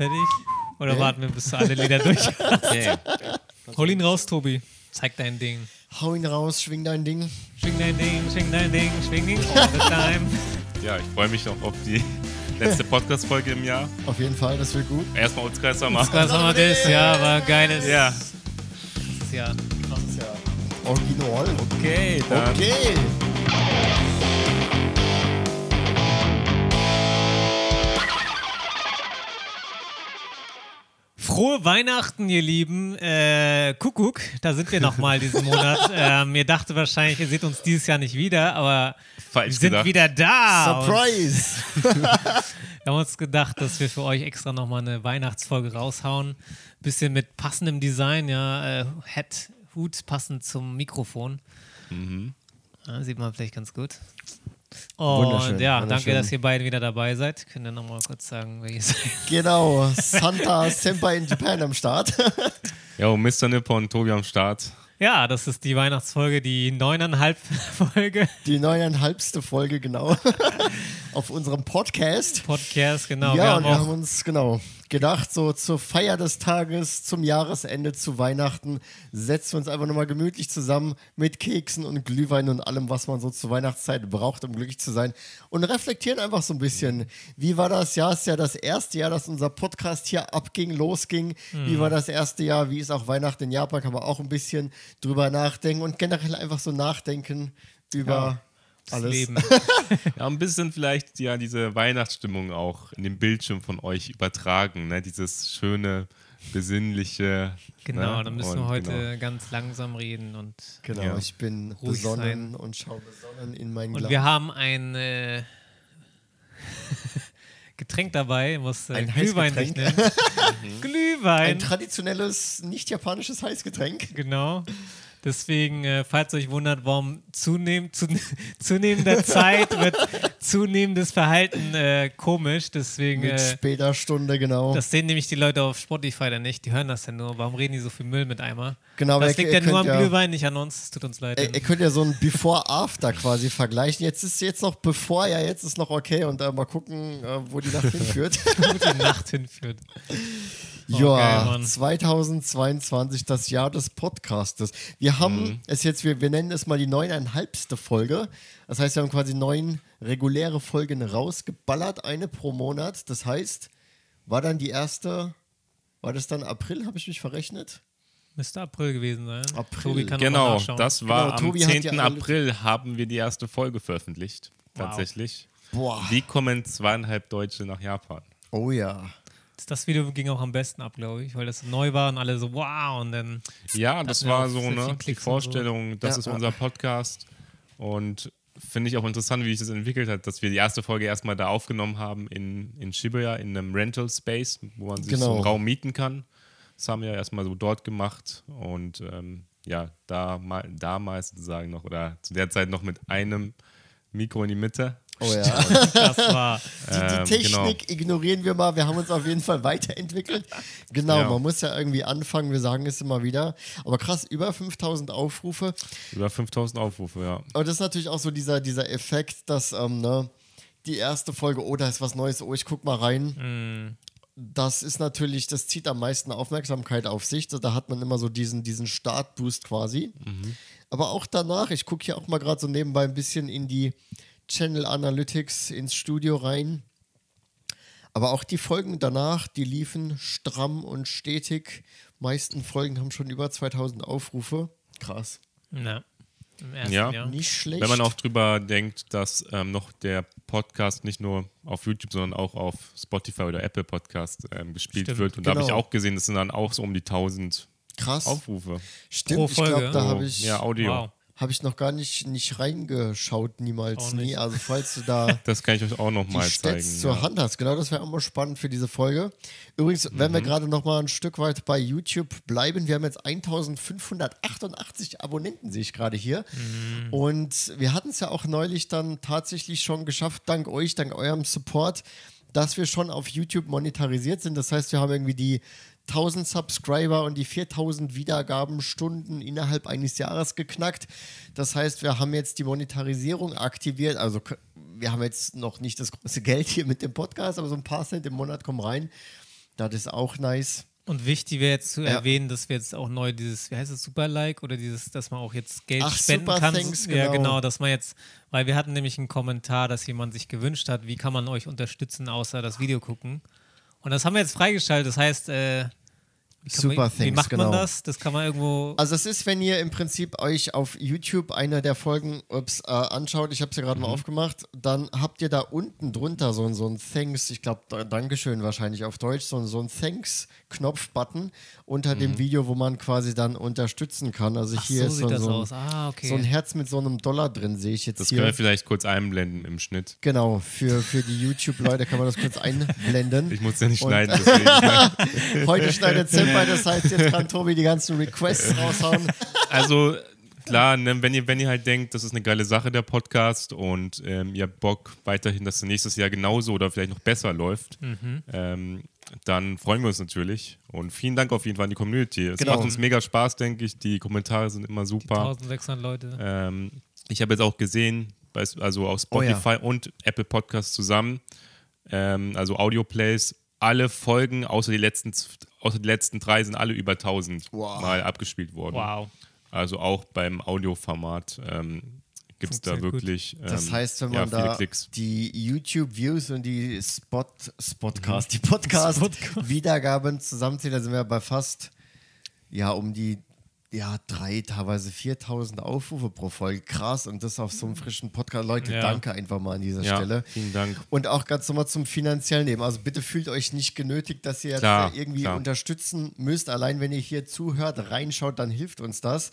fertig? Oder Nee. warten wir, bis du alle Lieder durch hast? Okay. Hol ihn raus, Tobi. Zeig dein Ding. Hau ihn raus, schwing dein Ding. Schwing dein Ding, schwing dein Ding, schwing ihn all the time. Ja, ich freue mich noch auf die letzte Podcast-Folge im Jahr. Auf jeden Fall, das wird gut. Erstmal uns Kreis machen. Was haben wir das? Ja, war geiles. Ja, Das Jahr. Krasses Jahr. Original. okay, dann. Okay. Frohe Weihnachten, ihr Lieben. Äh, Kuckuck, da sind wir nochmal diesen Monat. ähm, ihr dachtet wahrscheinlich, ihr seht uns dieses Jahr nicht wieder, aber Falsch wir sind gedacht. wieder da. Surprise. Wir haben uns gedacht, dass wir für euch extra nochmal eine Weihnachtsfolge raushauen. Bisschen mit passendem Design, ja. Äh, Hat, Hut passend zum Mikrofon. Mhm. Ja, sieht man vielleicht ganz gut. Wunderschön, Und ja, danke, dass ihr beiden wieder dabei seid. Könnt ihr nochmal kurz sagen, wer ihr seid? genau. Santa Senpai in Japan am Start. Jo, Mr. Nipper und Tobi am Start. Ja, das ist die Weihnachtsfolge, die neuneinhalb Folge Die neuneinhalbste Folge, genau. Auf unserem Podcast. Podcast, genau. ja, wir und haben wir haben uns, genau, gedacht, so zur Feier des Tages, zum Jahresende, zu Weihnachten, setzen wir uns einfach nochmal gemütlich zusammen mit Keksen und Glühwein und allem, was man so zur Weihnachtszeit braucht, um glücklich zu sein. Und reflektieren einfach so ein bisschen. Wie war das Jahr? Es ist ja das erste Jahr, dass unser Podcast hier abging, losging. Wie war das erste Jahr? Wie ist auch Weihnachten in Japan? Kann man auch ein bisschen drüber nachdenken und generell einfach so nachdenken über das alles. Leben. Ja, ein bisschen vielleicht ja diese Weihnachtsstimmung auch in dem Bildschirm von euch übertragen. Ne? Dieses schöne, besinnliche. Genau, ne? dann müssen wir Und heute genau. ganz langsam reden und, Genau, Ja. ich bin Ruhig besonnen und schaue besonnen in meinen und Glas. wir haben ein äh, Getränk dabei, was äh, Ein Glühwein sich nennt. Glühwein. Ein traditionelles, nicht japanisches Heißgetränk. Genau. Deswegen, äh, falls ihr euch wundert, warum zunehmend, zu, zunehmender Zeit wird zunehmendes Verhalten äh, komisch. Deswegen, Mit äh, später Stunde, genau. das sehen nämlich die Leute auf Spotify dann nicht. Die hören das ja nur. Warum reden die so viel Müll mit Eimer? Genau, das liegt ja nur am ja- Glühwein, nicht an uns. Es tut uns leid. Ihr, ihr könnt ja so ein Before-After quasi vergleichen. Jetzt ist jetzt noch bevor, ja, jetzt ist noch okay und äh, mal gucken, äh, wo die Nacht hinführt. wo die Nacht hinführt. Oh, ja, Mann. 2022, das Jahr des Podcastes. Wir haben Mhm. es jetzt, wir, wir nennen es mal die neuneinhalbste Folge. Das heißt, wir haben quasi neun reguläre Folgen rausgeballert, eine pro Monat. Das heißt, war dann die erste, war das dann April, habe ich mich verrechnet? Müsste April gewesen sein. April. Tobi kann noch mal Genau, das war Genau, am Tobi hat 10. ja alles- April haben wir die erste Folge veröffentlicht. Wow. Tatsächlich. Boah. Wie kommen zweieinhalb Deutsche nach Japan? Oh ja. Das Video ging auch am besten ab, glaube ich, weil das neu war und alle so, wow, und dann Ja, das war so ne, die und so. Vorstellung, das Ja, ist ja. unser Podcast. Und finde ich auch interessant, wie sich das entwickelt hat, dass wir die erste Folge erstmal da aufgenommen haben in, in Shibuya, in einem Rental Space, wo man sich so Genau. einen Raum mieten kann. Das haben wir erstmal so dort gemacht und ähm, ja, da mal, damals sozusagen noch oder zu der Zeit noch mit einem Mikro in die Mitte. Oh ja. das war. Die, die Ähm, Technik genau. ignorieren wir mal. Wir haben uns auf jeden Fall weiterentwickelt. Genau, Ja. man muss ja irgendwie anfangen. Wir sagen es immer wieder. Aber krass, über 5000 Aufrufe. Über 5000 Aufrufe, ja. Aber das ist natürlich auch so dieser, dieser Effekt, dass ähm, ne, die erste Folge, oh, da ist was Neues, oh, ich guck mal rein. Das ist natürlich, das zieht am meisten Aufmerksamkeit auf sich. Da- hat man immer so diesen, diesen Startboost quasi. Aber auch danach, ich gucke hier auch mal gerade so nebenbei ein bisschen in die Channel Analytics ins Studio rein. Aber auch die Folgen danach, die liefen stramm und stetig. meisten Folgen haben schon über 2000 Aufrufe. Krass. Na, im ersten Ja. Jahr. Nicht schlecht. Wenn man auch drüber denkt, dass ähm, noch der Podcast nicht nur auf YouTube, sondern auch auf Spotify oder Apple Podcast ähm, gespielt Stimmt. wird. Und da habe ich Genau. auch gesehen, das sind dann auch so um die 1000 Krass. Aufrufe. Stimmt, Pro ich glaube, Folge. da Oh, habe ich, ja, Audio. Wow. Hab ich noch gar nicht, nicht reingeschaut, niemals, Auch nie. nicht. Also falls du da Das kann ich euch auch noch die mal Stats zeigen. zur ja. Hand hast, genau, das wäre auch mal spannend für diese Folge. Übrigens, wenn Mhm. wir gerade noch mal ein Stück weit bei YouTube bleiben, wir haben jetzt 1588 Abonnenten, sehe ich gerade hier. Mhm. Und wir hatten es ja auch neulich dann tatsächlich schon geschafft, dank euch, dank eurem Support, dass wir schon auf YouTube monetarisiert sind. Das heißt, wir haben irgendwie die 1000 Subscriber und die 4000 Wiedergabenstunden innerhalb eines Jahres geknackt. Das heißt, wir haben jetzt die Monetarisierung aktiviert. Also wir haben jetzt noch nicht das große Geld hier mit dem Podcast, aber so ein paar Cent im Monat kommen rein. Das ist auch nice. Und wichtig wäre jetzt zu Ja. erwähnen, dass wir jetzt auch neu dieses, wie heißt es, Super Like oder dieses, dass man auch jetzt Geld Ach, spenden Super kann. Thanks, Ja, genau. genau, dass man jetzt, weil wir hatten nämlich einen Kommentar, dass jemand sich gewünscht hat, wie kann man euch unterstützen, außer das Video gucken. Und das haben wir jetzt freigeschaltet. Das heißt, äh, Super man, wie Thanks, macht genau. man das? Das kann man irgendwo. Also es ist, wenn ihr im Prinzip euch auf YouTube eine der Folgen ups, äh, anschaut, ich habe sie gerade mal aufgemacht, dann habt ihr da unten drunter so, ein- so ein Thanks, ich glaube Dankeschön wahrscheinlich auf Deutsch, so, ein- so ein Thanks-Knopf-Button unter dem Video, wo man quasi dann unterstützen kann. Also Ach, hier so ist sieht so, das so, ein, aus. Ah, okay. so ein Herz mit so einem Dollar drin, sehe ich jetzt Das können hier. wir vielleicht kurz einblenden im Schnitt. Genau, für, für die YouTube-Leute kann man das kurz einblenden. Ich muss ja nicht Und- schneiden, deswegen. Heute schneidet Senpai, das heißt, jetzt kann Tobi die ganzen Requests raushauen. Also klar, ne, wenn, ihr, wenn ihr halt denkt, das ist eine geile Sache, der Podcast, und ähm, ihr habt Bock weiterhin, dass es nächstes Jahr genauso oder vielleicht noch besser läuft, ähm, dann freuen wir uns natürlich. Und vielen Dank auf jeden Fall an die Community. Es Genau. macht uns mega Spaß, denke ich. Die Kommentare sind immer super. 1600 Leute. Ähm, ich habe jetzt auch gesehen, also auf Oh ja. Spotify und Apple Podcasts zusammen, ähm, also Audio-Plays, alle Folgen außer die, letzten, außer die letzten drei sind alle über 1000 Wow. Mal abgespielt worden. Wow. Also auch beim Audioformat ähm, gibt es da wirklich ähm, Das heißt, wenn ja, man viele da Klicks. die YouTube-Views und die Spot, Spotcast, die Spotcast. Podcast-Wiedergaben zusammenzählt, da sind wir bei fast ja um die ja, drei, teilweise 4000 Aufrufe pro Folge. Krass. Und das auf so einem frischen Podcast. Leute, Ja. danke einfach mal an dieser Ja, Stelle. vielen Dank. Und auch ganz nochmal zum finanziellen Leben. Also bitte fühlt euch nicht genötigt, dass ihr jetzt Klar, irgendwie klar. unterstützen müsst. Allein wenn ihr hier zuhört, reinschaut, dann hilft uns das.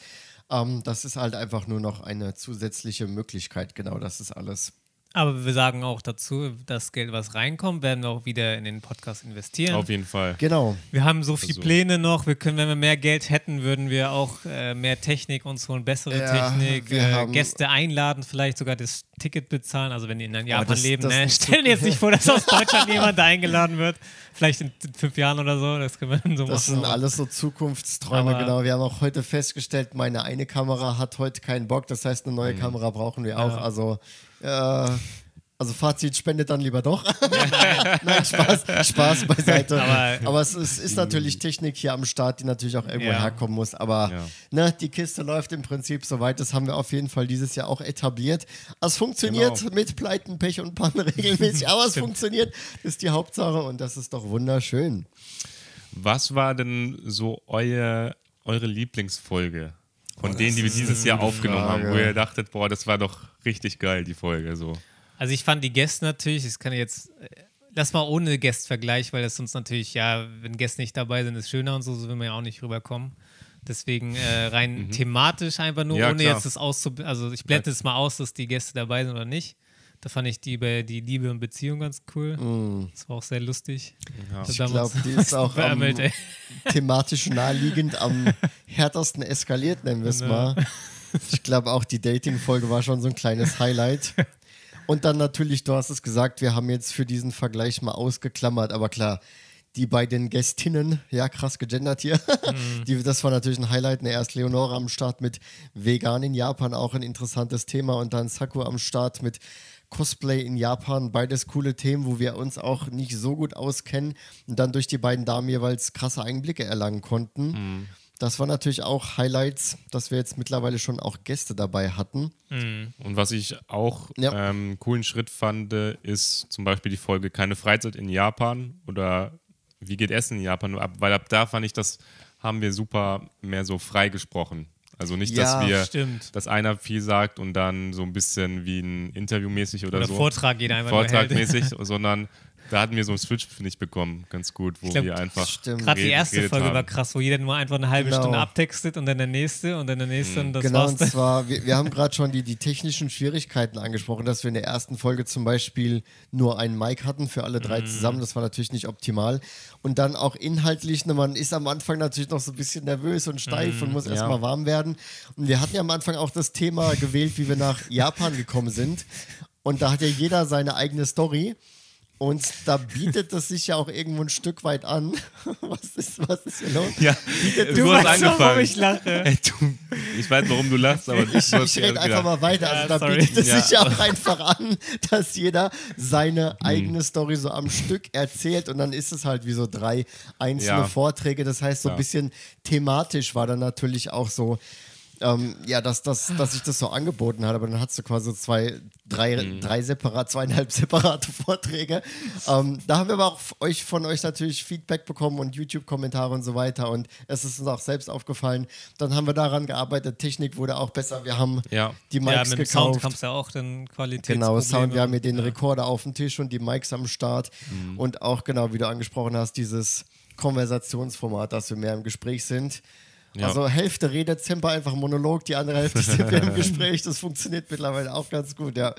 Ähm, das ist halt einfach nur noch eine zusätzliche Möglichkeit. Genau, das ist alles. Aber wir sagen auch dazu, das Geld, was reinkommt, werden wir auch wieder in den Podcast investieren. Auf jeden Fall. Genau. Wir haben so viele Also- Pläne noch. Wir können, wenn wir mehr Geld hätten, würden wir auch äh, mehr Technik uns holen, bessere Ja, Technik, äh, Gäste einladen, vielleicht sogar das Ticket bezahlen. Also wenn die in Japan das- leben, das ne? stellen jetzt nicht vor, dass aus Deutschland jemand eingeladen wird. Vielleicht in fünf Jahren oder so. Das können wir dann so Das machen. sind alles so Zukunftsträume, Aber- genau. Wir haben auch heute festgestellt, meine eine Kamera hat heute keinen Bock. Das heißt, eine neue Mhm. Kamera brauchen wir auch. Also, äh, also Fazit spendet dann lieber doch. Nein, Spaß, Spaß beiseite. Aber- Aber, es, ist, ist natürlich Technik hier am Start, die natürlich auch irgendwo Ja. herkommen muss. Aber Ja. ne, die Kiste läuft im Prinzip soweit. Das haben wir auf jeden Fall dieses Jahr auch etabliert. Es funktioniert Genau. mit Pleiten, Pech und Pannen regelmäßig, aber es funktioniert. Ist die Hauptsache und das ist doch wunderschön. Was war denn so euer, eure Lieblingsfolge? Von das denen, die wir dieses Jahr aufgenommen haben, wo Frage. ihr dachtet, boah, das war doch richtig geil, die Folge. So. Also ich fand die Gäste natürlich, das kann ich jetzt, äh, lass mal ohne Gästvergleich, weil das sonst natürlich, ja, wenn Gäste nicht dabei sind, ist schöner und so, so will man ja auch nicht rüberkommen. Deswegen äh, rein thematisch einfach nur, Mhm. Ja, ohne klar. jetzt das auszublenden, also ich blende es mal aus, dass die Gäste dabei sind oder nicht. Da fand ich die über die Liebe und Beziehung ganz cool. Das war auch sehr lustig. Ja. Also Ich glaube, die ist auch am, thematisch naheliegend am härtesten eskaliert, nennen wir es Genau. mal. Ich glaube, auch die Dating-Folge war schon so ein kleines Highlight. Und dann natürlich, du hast es gesagt, wir haben jetzt für diesen Vergleich mal ausgeklammert, aber klar, die beiden Gästinnen, ja krass gegendert hier, Mhm. die, das war natürlich ein Highlight. Ne, erst Leonora am Start mit Vegan in Japan, auch ein interessantes Thema. Und dann Saku am Start mit Cosplay in Japan, beides coole Themen, wo wir uns auch nicht so gut auskennen und dann durch die beiden Damen jeweils krasse Einblicke erlangen konnten. Mhm. Das war natürlich auch Highlights, dass wir jetzt mittlerweile schon auch Gäste dabei hatten. Und was ich auch Ja. ähm, coolen Schritt fand, ist zum Beispiel die Folge Keine Freizeit in Japan oder Wie geht Essen in Japan? Ab, weil ab da fand ich, das haben wir super mehr so frei gesprochen. Also nicht, Ja, dass wir, stimmt. dass einer viel sagt und dann so ein bisschen wie ein Interview mäßig oder, Oder so. Vortrag jeder einfach nur Vortrag hält. mäßig, sondern da hatten wir so einen Switch, finde ich, bekommen, ganz gut, wo glaub, wir einfach. Stimmt. Gerade die erste Folge haben. war krass, wo jeder nur einfach eine halbe Genau. Stunde abtextet und dann der nächste und dann der nächste und das genau, war's und dann. zwar, wir, wir haben gerade schon die, die technischen Schwierigkeiten angesprochen, dass wir in der ersten Folge zum Beispiel nur einen Mic hatten für alle Mhm. drei zusammen. Das war natürlich nicht optimal. Und dann auch inhaltlich, ne, man ist am Anfang natürlich noch so ein bisschen nervös und steif Mhm, und muss ja. erstmal warm werden. Und wir hatten ja am Anfang auch das Thema gewählt, wie wir nach Japan gekommen sind. Und da hat ja jeder seine eigene Story. Und da bietet es sich ja auch irgendwo ein Stück weit an. Was ist, was ist hier los? Ja, Du, du hast weißt doch, warum angefangen. ich lache. Ey, du, ich weiß, warum du lachst, aber Ich, ich rede einfach mal weiter. Also Ja, da sorry. bietet es Ja. sich ja auch einfach an, dass jeder seine eigene Story so am Stück erzählt und dann ist es halt wie so drei einzelne Ja. Vorträge. Das heißt, so ein Ja. bisschen thematisch war dann natürlich auch so, ähm, ja, dass, dass, dass ich das so angeboten hat, aber dann hast du quasi zwei, drei, Mhm. drei separat, zweieinhalb separate Vorträge. Ähm, da haben wir aber auch euch, von euch natürlich Feedback bekommen und YouTube-Kommentare und so weiter und es ist uns auch selbst aufgefallen. Dann haben wir daran gearbeitet, Technik wurde auch besser, wir haben Ja. die Ja, Mics mit dem Sound gekauft. kam es ja auch dann Qualität. Genau, Sound, wir haben hier den Rekorder auf dem Tisch und die Mics am Start Mhm. und auch genau, wie du angesprochen hast, dieses Konversationsformat, dass wir mehr im Gespräch sind. Ja. Also Hälfte redet Semper einfach Monolog, die andere Hälfte sind wir im Gespräch. Das funktioniert mittlerweile auch ganz gut, ja.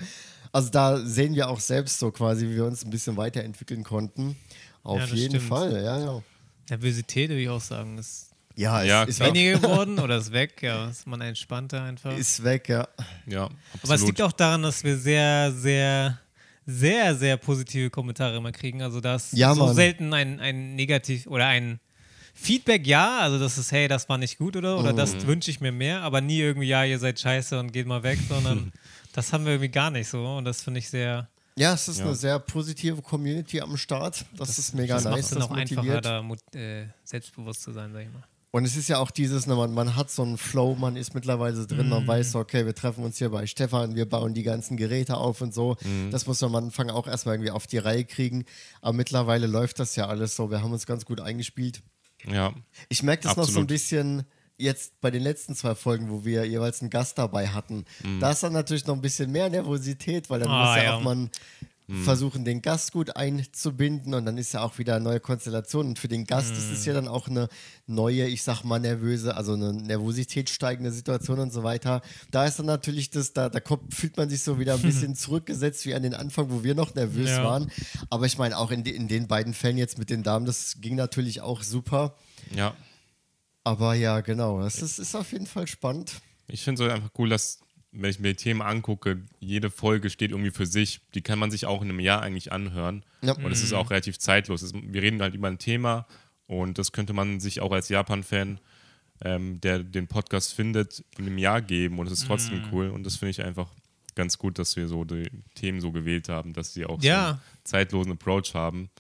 Also da sehen wir auch selbst so quasi, wie wir uns ein bisschen weiterentwickeln konnten. Auf Ja, jeden stimmt. Fall, ja, ja. Nervosität würde ich auch sagen, ist Ja, Ja, ist, klar. weg, weniger geworden oder ist weg. Ja, ist man entspannter einfach. ist weg, ja. Ja, Aber es absolut. liegt auch daran, dass wir sehr, sehr, sehr, sehr positive Kommentare immer kriegen. Also da ist Ja, so Mann. selten ein, ein Negativ oder ein Feedback, ja, also das ist, hey, das war nicht gut oder, oder Mhm. das wünsche ich mir mehr, aber nie irgendwie, ja, ihr seid scheiße und geht mal weg, sondern das haben wir irgendwie gar nicht so und das finde ich sehr, Ja, es ist Ja. eine sehr positive Community am Start. Das, ist mega das macht nice, es das auch einfacher, motiviert. da mut- äh, selbstbewusst zu sein, sag ich mal. Und es ist ja auch dieses, ne, man, man hat so einen Flow, man ist mittlerweile drin, Mhm. man weiß, so, okay, wir treffen uns hier bei Stefan, wir bauen die ganzen Geräte auf und so. Mhm. Das muss man am Anfang auch erstmal irgendwie auf die Reihe kriegen. Aber mittlerweile läuft das ja alles so, wir haben uns ganz gut eingespielt. Ja. Ich merke das noch so ein Absolut. bisschen jetzt bei den letzten zwei Folgen, wo wir jeweils einen Gast dabei hatten. Mhm. Da ist dann natürlich noch ein bisschen mehr Nervosität, weil dann Ah, muss ja, ja. auch man Mhm. versuchen, den Gast gut einzubinden und dann ist ja auch wieder eine neue Konstellation. Und für den Gast ist Mhm. es ja dann auch eine neue, ich sag mal, nervöse, also eine Nervosität steigende Situation und so weiter. Da ist dann natürlich das, da, da kommt, fühlt man sich so wieder ein bisschen zurückgesetzt wie an den Anfang, wo wir noch nervös Ja. waren. Aber ich meine, auch in, de, in den beiden Fällen jetzt mit den Damen, das ging natürlich auch super. ja. Aber ja, genau. Es ist, ist auf jeden Fall spannend. Ich finde es einfach cool, dass, wenn ich mir die Themen angucke, jede Folge steht irgendwie für sich. Die kann man sich auch in einem Jahr eigentlich anhören. Ja. Und es ist auch relativ zeitlos. Es, wir reden halt über ein Thema und das könnte man sich auch als Japan-Fan, ähm, der den Podcast findet, in einem Jahr geben und es ist trotzdem cool. Und das finde ich einfach ganz gut, dass wir so die Themen so gewählt haben, dass sie auch so Ja. einen zeitlosen Approach haben.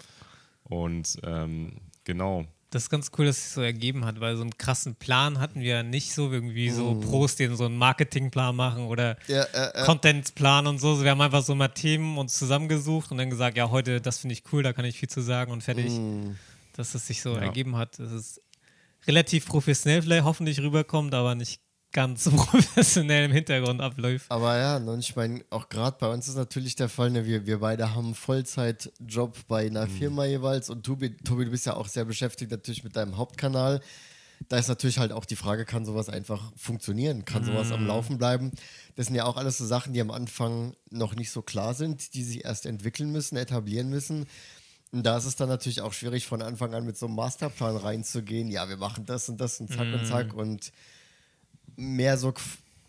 Und ähm, genau. Das ist ganz cool, dass es sich so ergeben hat, weil so einen krassen Plan hatten wir nicht so, irgendwie so Mhm. Pros, die so einen Marketingplan machen oder Ja, äh, äh. Contentplan und so. Wir haben einfach so mal Themen uns zusammengesucht und dann gesagt, ja, heute, das finde ich cool, da kann ich viel zu sagen und fertig. Mhm. Dass es sich so Ja. ergeben hat. Dass es relativ professionell vielleicht hoffentlich rüberkommt, aber nicht ganz professionell im Hintergrund abläuft. Aber ja, und ich meine, auch gerade bei uns ist natürlich der Fall, ne, wir, wir beide haben einen Vollzeitjob bei einer Mhm. Firma jeweils und Tobi, Tobi, du bist ja auch sehr beschäftigt natürlich mit deinem Hauptkanal. Da ist natürlich halt auch die Frage, kann sowas einfach funktionieren? Kann sowas Mhm. am Laufen bleiben? Das sind ja auch alles so Sachen, die am Anfang noch nicht so klar sind, die sich erst entwickeln müssen, etablieren müssen. Und da ist es dann natürlich auch schwierig, von Anfang an mit so einem Masterplan reinzugehen. Ja, wir machen das und das und zack und zack und mehr so.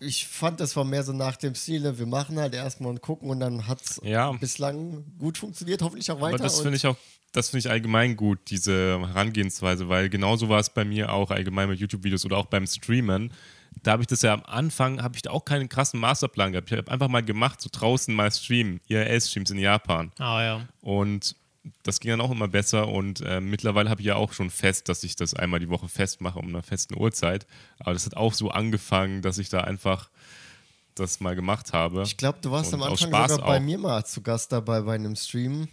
Ich fand, das war mehr so nach dem Stil, ne? wir machen halt erstmal und gucken und dann hat es Ja. bislang gut funktioniert, hoffentlich auch weiter. Aber das finde ich auch, das finde ich allgemein gut, diese Herangehensweise, weil genauso war es bei mir auch allgemein mit YouTube-Videos oder auch beim Streamen. Da habe ich das ja am Anfang, habe ich da auch keinen krassen Masterplan gehabt. Ich habe einfach mal gemacht, so draußen mal streamen, IRL-Streams in Japan. Ah ja. Und das ging dann auch immer besser und äh, mittlerweile habe ich ja auch schon fest, dass ich das einmal die Woche festmache um einer festen Uhrzeit. Aber das hat auch so angefangen, dass ich da einfach das mal gemacht habe. Ich glaube, du warst Und am Anfang sogar bei auch. mir mal zu Gast dabei bei einem Stream. Und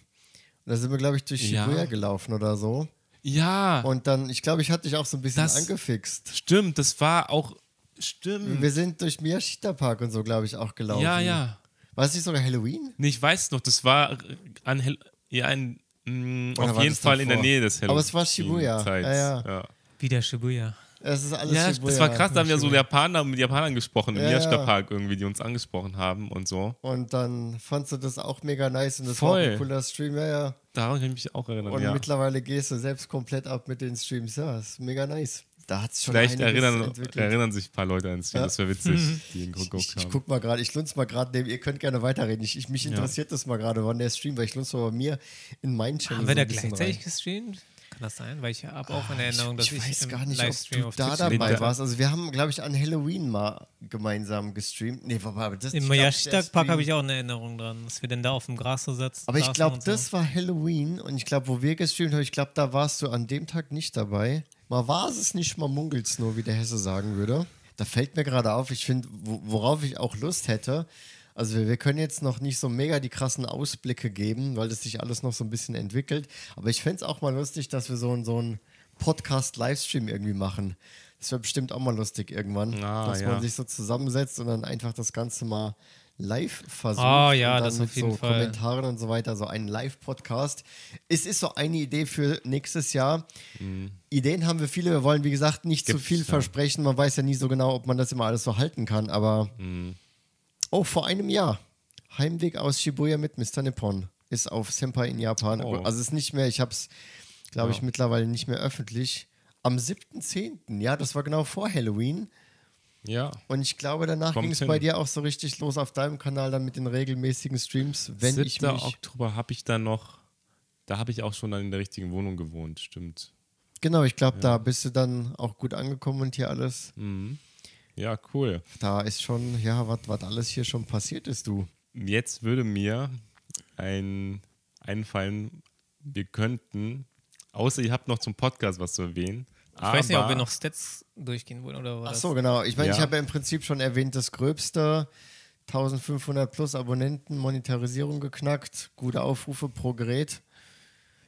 da sind wir, glaube ich, durch Ja. Shibuya gelaufen oder so. Ja, Und dann, ich glaube, ich hatte dich auch so ein bisschen Das- angefixt. stimmt, das war auch, stimmt. Wir sind durch Miyashita Park und so, glaube ich, auch gelaufen. Ja, ja. War es nicht sogar Halloween? Nee, ich weiß noch, das war an Hel ja, ein, mh, Oder auf war jeden Fall in der davor? Nähe des Aber es war Shibuya. Ja, ja. ja. Wieder Shibuya. Es ist alles Ja, Shibuya. das war krass, da haben wir so. Japaner mit Japanern gesprochen, im Ja, Miyashita. Park irgendwie, die uns angesprochen haben und so. Und dann fandst du das auch mega nice und das war Voll. ein cooler Stream, ja, ja. Daran kann ich mich auch erinnern, Und ja. mittlerweile gehst du selbst komplett ab mit den Streams. Ja, ist mega nice. Da hat es schon Vielleicht erinnern, entwickelt. erinnern sich ein paar Leute an Stream. Ja. Das wäre witzig, die ihn Ich, geguckt ich, ich haben. guck mal gerade, ich lunz mal gerade neben, ihr könnt gerne weiterreden. Ich, ich, mich interessiert das mal gerade, wann der Stream, weil ich lunz mal bei mir in meinen Channel Haben wir so da ein bisschen gleichzeitig rein. gestreamt? Kann das sein? Weil ich habe auch in Erinnerung, dass ich, ich, weiß im gar nicht, Livestream ob du da Twitch dabei warst. Also wir haben, glaube ich, an Halloween mal gemeinsam gestreamt. Nee, aber aber das Im ich Stream- habe ich auch eine Erinnerung dran, dass wir denn da auf dem Gras so sitzen. Aber ich glaube, und so. das war Halloween und ich glaube, wo wir gestreamt haben, ich glaube, da warst du an dem Tag nicht dabei. Mal war es nicht, mal munkelt's nur, wie der Hesse sagen würde. Da fällt mir gerade auf, ich finde, wo, worauf ich auch Lust hätte, also wir, wir können jetzt noch nicht so mega die krassen Ausblicke geben, weil das sich alles noch so ein bisschen entwickelt. Aber ich fände es auch mal lustig, dass wir so einen Podcast-Livestream irgendwie machen. Das wäre bestimmt auch mal lustig irgendwann, Ah, dass ja. man sich so zusammensetzt und dann einfach das Ganze mal live versucht. Ah, ja, und dann das mit auf jeden so Fall. Kommentaren und so weiter, so einen Live-Podcast. Es ist so eine Idee für nächstes Jahr. Ideen haben wir viele. Wir wollen, wie gesagt, nicht zu Gibt's, viel ja. versprechen. Man weiß ja nie so genau, ob man das immer alles so halten kann. Aber oh, vor einem Jahr. Heimweg aus Shibuya mit Mr. Nippon ist auf Senpai in Japan. Oh. Also es ist nicht mehr, ich habe es, glaube ich, Ja. mittlerweile nicht mehr öffentlich. Am 7.10., ja, das war genau vor Halloween. Ja, Und ich glaube, danach ging es bei dir auch so richtig los auf deinem Kanal dann mit den regelmäßigen Streams, wenn 7. ich mich. Oktober habe ich dann noch, da habe ich auch schon dann in der richtigen Wohnung gewohnt, stimmt. Genau, ich glaube, da bist du dann auch gut angekommen und hier alles. Ja, cool. Da ist schon, ja, was alles hier schon passiert ist, du. Jetzt würde mir ein einfallen, wir könnten, außer ihr habt noch zum Podcast was zu erwähnen. Ich weiß nicht, ob wir noch Stats durchgehen wollen oder was. Ach so, genau. Ich meine, ich Ja. habe ja im Prinzip schon erwähnt, das Gröbste. 1500 plus Abonnenten, Monetarisierung geknackt, gute Aufrufe pro Gerät.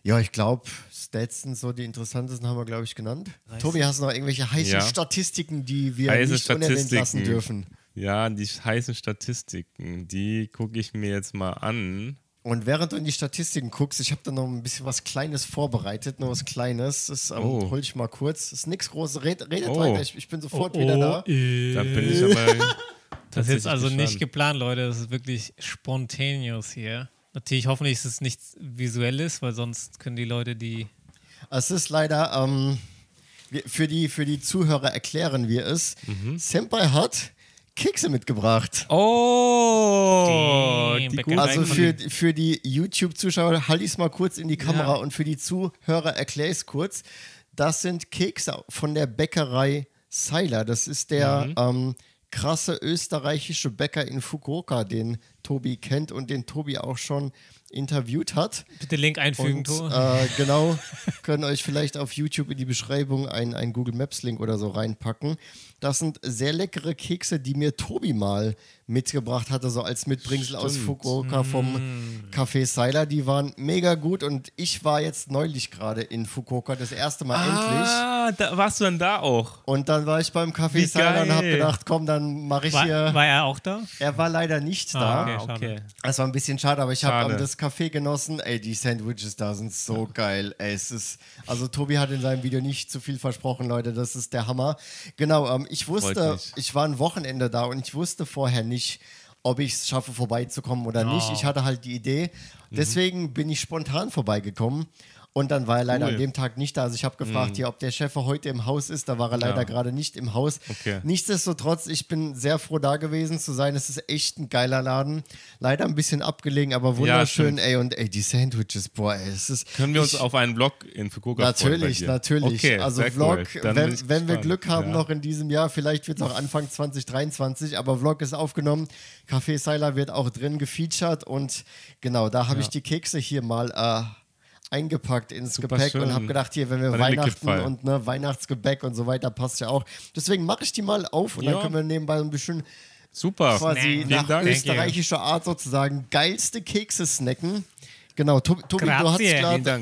Ja, ich glaube, Stats sind so die interessantesten, haben wir, glaube ich, genannt. Tobi, hast du noch irgendwelche heißen Ja. Statistiken, die wir Heiße nicht unerwähnt lassen dürfen? Ja, die heißen Statistiken, die gucke ich mir jetzt mal an. Und während du in die Statistiken guckst, ich habe da noch ein bisschen was Kleines vorbereitet, nur was Kleines. Das ähm, Oh. hol ich mal kurz. Das ist nichts Großes. Red, redet Oh. weiter, ich, ich bin sofort wieder da. äh, Da bin ich aber. Das ist jetzt also nicht gespannt. geplant, Leute. Das ist wirklich spontaneous hier. Natürlich, hoffentlich ist es nichts Visuelles, weil sonst können die Leute die. Es ist leider, ähm, für, die, für die Zuhörer erklären wir es. Mhm. Senpai hat Kekse mitgebracht. Oh! Die guten- Also für, für die YouTube-Zuschauer, halte ich es mal kurz in die Kamera Ja. und für die Zuhörer erkläre ich es kurz. Das sind Kekse von der Bäckerei Seiler. Das ist der Mhm. ähm, krasse österreichische Bäcker in Fukuoka, den Tobi kennt und den Tobi auch schon interviewt hat. Bitte Link einfügen, Und Tor. äh, genau, können euch vielleicht auf YouTube in die Beschreibung einen, einen Google Maps Link oder so reinpacken. Das sind sehr leckere Kekse, die mir Tobi mal mitgebracht hatte, so als Mitbringsel aus Stimmt. Fukuoka vom Mm. Café Seiler. Die waren mega gut und ich war jetzt neulich gerade in Fukuoka, das erste Mal endlich. Ah, da warst du dann da auch. Und dann war ich beim Café Wie Seiler und habe gedacht, komm, dann mache ich war, hier. war er auch da? er war leider nicht Ah, da. okay. Ah, okay. Das war ein bisschen schade, aber ich habe das Café genossen. Ey, die Sandwiches da sind so geil. Ey, es ist, also Tobi hat in seinem Video nicht zu viel versprochen, Leute. Das ist der Hammer. Genau, ähm, ich wusste, ich war ein Wochenende da und ich wusste vorher nicht, ob ich es schaffe, vorbeizukommen oder nicht. Oh. Ich hatte halt die Idee. Deswegen bin ich spontan vorbeigekommen. Und dann war er leider Cool. an dem Tag nicht da. Also ich habe gefragt, hier, ob der Chef heute im Haus ist. Da war er leider Ja. gerade nicht im Haus. Okay. Nichtsdestotrotz, ich bin sehr froh, da gewesen zu sein. Es ist echt ein geiler Laden. Leider ein bisschen abgelegen, aber wunderschön. stimmt. ey, und ey, die Sandwiches, boah, ey, es ist. Können wir uns ich, auf einen Vlog in Fukuoka? Natürlich, natürlich. Okay, also Vlog, cool. Wenn, wenn wir. Glück haben Ja. noch in diesem Jahr, vielleicht wird es auch Anfang 2023, aber Vlog ist aufgenommen. Café Seiler wird auch drin gefeatured und genau, da habe ich die Kekse hier mal äh, eingepackt ins Super Gepäck und schön. habe gedacht, hier, wenn wir Vanillekipferl. Weihnachten und ne, Weihnachtsgebäck und so weiter passt ja auch. Deswegen mache ich die mal auf und dann Ja. können wir nebenbei ein bisschen Super. quasi Vielen nach Dank. österreichischer Art sozusagen geilste Kekse snacken. Genau, Tobi, Tobi du hast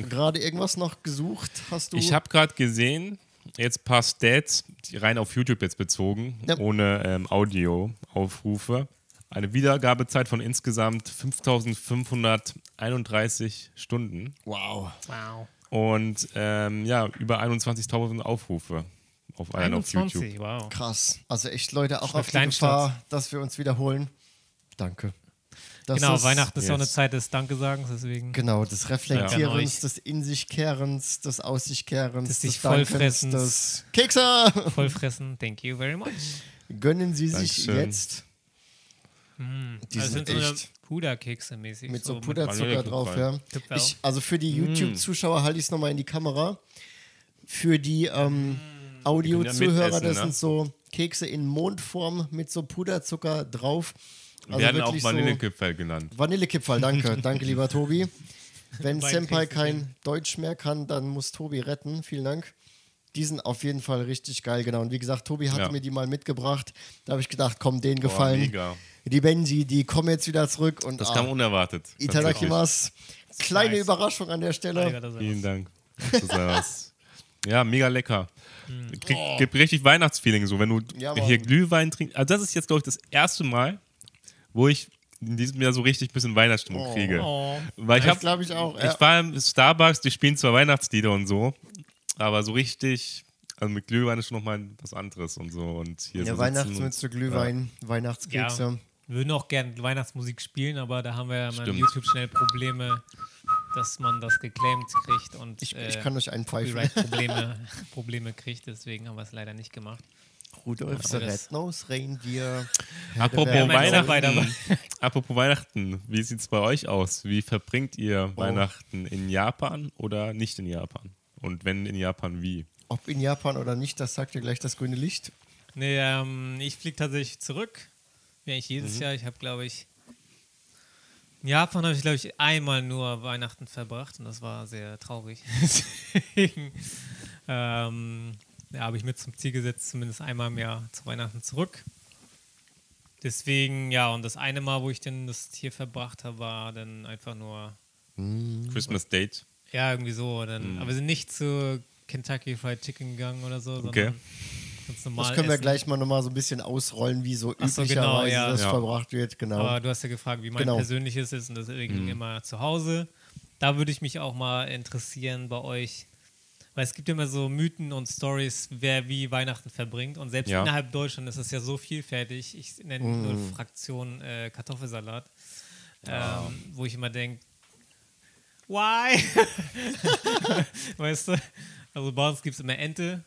gerade irgendwas noch gesucht. Hast du? Ich habe gerade gesehen, jetzt ein paar Stats, rein auf YouTube jetzt bezogen, Ja. ohne ähm, Audio-Aufrufe. Eine Wiedergabezeit von insgesamt 5531 Stunden wow. Wow. und ähm, ja, über 21.000 Aufrufe auf, allein auf YouTube. 21, wow. Krass. Also echt, Leute, auch auf die. Gefahr, dass wir uns wiederholen. Danke. Das genau, ist- Weihnachten ist ja auch eine yes. Zeit des Dankesagens, deswegen. Genau, des Reflektierens, Ja. des In sich Kehrens, des Aus sich Kehrens, Des des, Vollfressens. des Kekse. Vollfressen, thank you very much. Gönnen Sie sich Dankeschön. jetzt. Die also sind sind so echt Puderkekse mäßig. mit so mit Puderzucker Vanillekipferl. drauf, ja. Ich, also für die YouTube-Zuschauer halte ich es nochmal in die Kamera. Für die ähm, Audio-Zuhörer, mitessen, das ne? sind so Kekse in Mondform mit so Puderzucker drauf. Also Werden auch wirklich so- Vanillekipferl genannt. Vanillekipferl, danke. danke, lieber Tobi. Wenn Senpai kein Deutsch mehr kann, dann muss Tobi retten. Vielen Dank. Die sind auf jeden Fall richtig geil, genau. Und wie gesagt, Tobi hatte Ja. mir die mal mitgebracht. Da habe ich gedacht, komm, denen Boah, gefallen. mega. Die Benji, die kommen jetzt wieder zurück. Und Das ah, kam unerwartet. Itadakimasu. Kleine nice. Überraschung an der Stelle. Vielen. Dank. Das ja, mega lecker. Krieg, Gibt richtig Weihnachtsfeeling so, wenn du Ja, hier Glühwein trinkst. Also das ist jetzt, glaube ich, das erste Mal, wo ich in diesem Jahr so richtig ein bisschen Weihnachtsstimmung kriege. Oh. Weil ich Das habe glaube ich auch. Ja. Ich war im Starbucks, die spielen zwar Weihnachtslieder und so, aber so richtig, also mit Glühwein ist schon nochmal was anderes und so. Und hier Ja, so Weihnachtsmütze, Glühwein, Weihnachtskekse. Ja, würden auch gerne Weihnachtsmusik spielen, aber da haben wir ja mal Stimmt. YouTube schnell Probleme, dass man das geclaimed kriegt und Ich, äh, ich kann euch einpfeifen. Copyright-Probleme Probleme kriegt, deswegen haben wir es leider nicht gemacht. Rudolf the das- Red-Nosed Reindeer. Apropos Ja, Weihnachten, apropos Weihnachten, wie sieht es bei euch aus? Wie verbringt ihr Oh. Weihnachten in Japan oder nicht in Japan? Und wenn in Japan, wie? Ob in Japan oder nicht, das sagt dir gleich das grüne Licht. Nee, ähm, ich fliege tatsächlich zurück. Wie eigentlich Mhm. jedes Jahr. Ich habe, glaube ich, in Japan habe ich, glaube ich, einmal nur Weihnachten verbracht und das war sehr traurig. Deswegen ähm, ja, habe ich mir zum Ziel gesetzt, zumindest einmal im Jahr zu Weihnachten zurück. Deswegen, ja, und das eine Mal, wo ich denn das hier verbracht habe, war dann einfach nur, Christmas Date? ja, irgendwie so. Dann, Mhm. Aber wir sind nicht zu Kentucky Fried Chicken gegangen oder so, Okay. sondern ganz normal. Das können wir essen. gleich mal nochmal so ein bisschen ausrollen, wie so Ach so, üblicherweise genau, ja. das Ja. verbracht wird. Genau. Aber du hast ja gefragt, wie mein Genau. persönliches ist und das ging immer zu Hause. Da würde ich mich auch mal interessieren bei euch, weil es gibt immer so Mythen und Stories, wer wie Weihnachten verbringt und selbst Ja. innerhalb Deutschland ist es ja so vielfältig. Ich nenne nur Fraktion äh, Kartoffelsalat, ähm, wo ich immer denke, why? weißt du? Also bei uns gibt es immer Ente,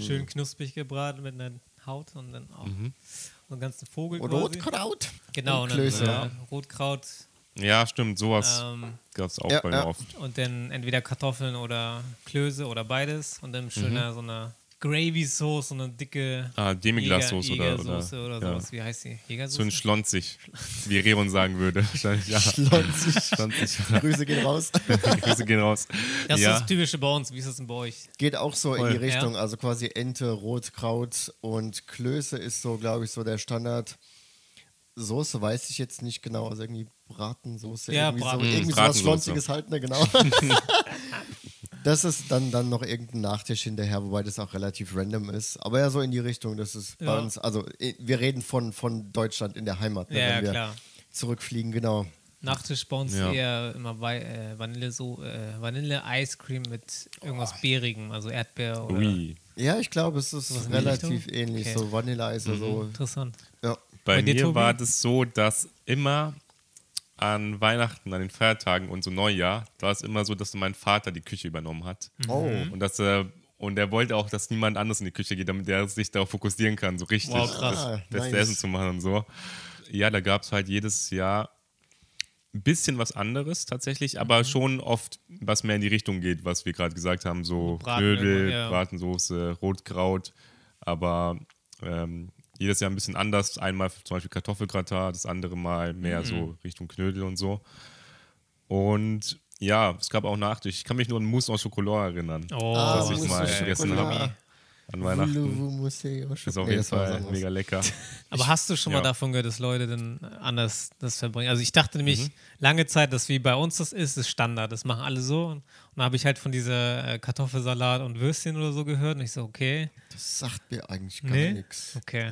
schön knusprig gebraten mit einer Haut und dann auch so einen ganzen Vogel Und quasi. Rotkraut. Genau, Und und Klöße. dann, äh, Rotkraut Ja, stimmt, sowas ähm, gab es auch Ja, bei mir ja. oft. und dann entweder Kartoffeln oder Klöße oder beides und dann schöner so eine Gravy-Sauce, so eine dicke Ah, Demi-Glace-Sauce oder, oder, Jägersoße oder, ja. sowas. Wie heißt die? So ein Jägersoße? Schlonzig, wie Reron sagen würde. Wahrscheinlich, ja. Schlonzig. Schlonzig. Grüße gehen raus. Grüße gehen raus. Das ja. ist das Typische bei uns. Wie ist das denn bei euch? Geht auch so Voll. in die Richtung. Ja. Also quasi Ente, Rotkraut und Klöße ist so, glaube ich, so der Standard. Soße weiß ich jetzt nicht genau, also irgendwie Bratensoße, Ja, irgendwie, Braten- so, irgendwie sowas Bratensoße. Schlonziges halt, ne, genau. das ist dann, dann noch irgendein Nachtisch hinterher, wobei das auch relativ random ist. Aber ja, so in die Richtung, das ist bei Ja. uns, also wir reden von, von Deutschland in der Heimat, ne, Ja, ja, wenn wir klar. zurückfliegen, genau. Nachtisch bei uns Ja. eher immer äh, Vanille, so, äh, Vanille Ice Cream mit irgendwas Beerigem, also Erdbeer oder Ui. Ja, ich glaube, es ist die relativ Richtung? ähnlich, Okay. so Vanilleeis oder so. interessant. Ja. Bei, Bei dir, mir Tobi? war das so, dass immer an Weihnachten, an den Feiertagen und so Neujahr, war es immer so, dass mein Vater die Küche übernommen hat. Oh. Und dass er und er wollte auch, dass niemand anderes in die Küche geht, damit er sich darauf fokussieren kann, so richtig Wow, krass. das Ah, beste nice. Essen zu machen und so. Ja, da gab es halt jedes Jahr ein bisschen was anderes tatsächlich, aber Mhm. schon oft, was mehr in die Richtung geht, was wir gerade gesagt haben, so Braten Knödel, ja. Bratensoße, Rotkraut, aber ähm, jedes Jahr ein bisschen anders. Einmal zum Beispiel Kartoffelgratin, das andere Mal mehr Mhm. so Richtung Knödel und so. Und ja, es gab auch Nachtisch. Ich kann mich nur an Mousse au Chocolat erinnern. Oh, was ich mal gegessen habe an Weihnachten. Ist auf jeden das war was Fall mega lecker. Aber hast du schon mal ja. davon gehört, dass Leute dann anders das verbringen? Also ich dachte nämlich Mhm. lange Zeit, dass wie bei uns das ist, ist Standard. Das machen alle so. Und dann habe ich halt von dieser äh, Kartoffelsalat und Würstchen oder so gehört. Und ich so, okay, Das sagt mir eigentlich gar Nee? nichts. okay.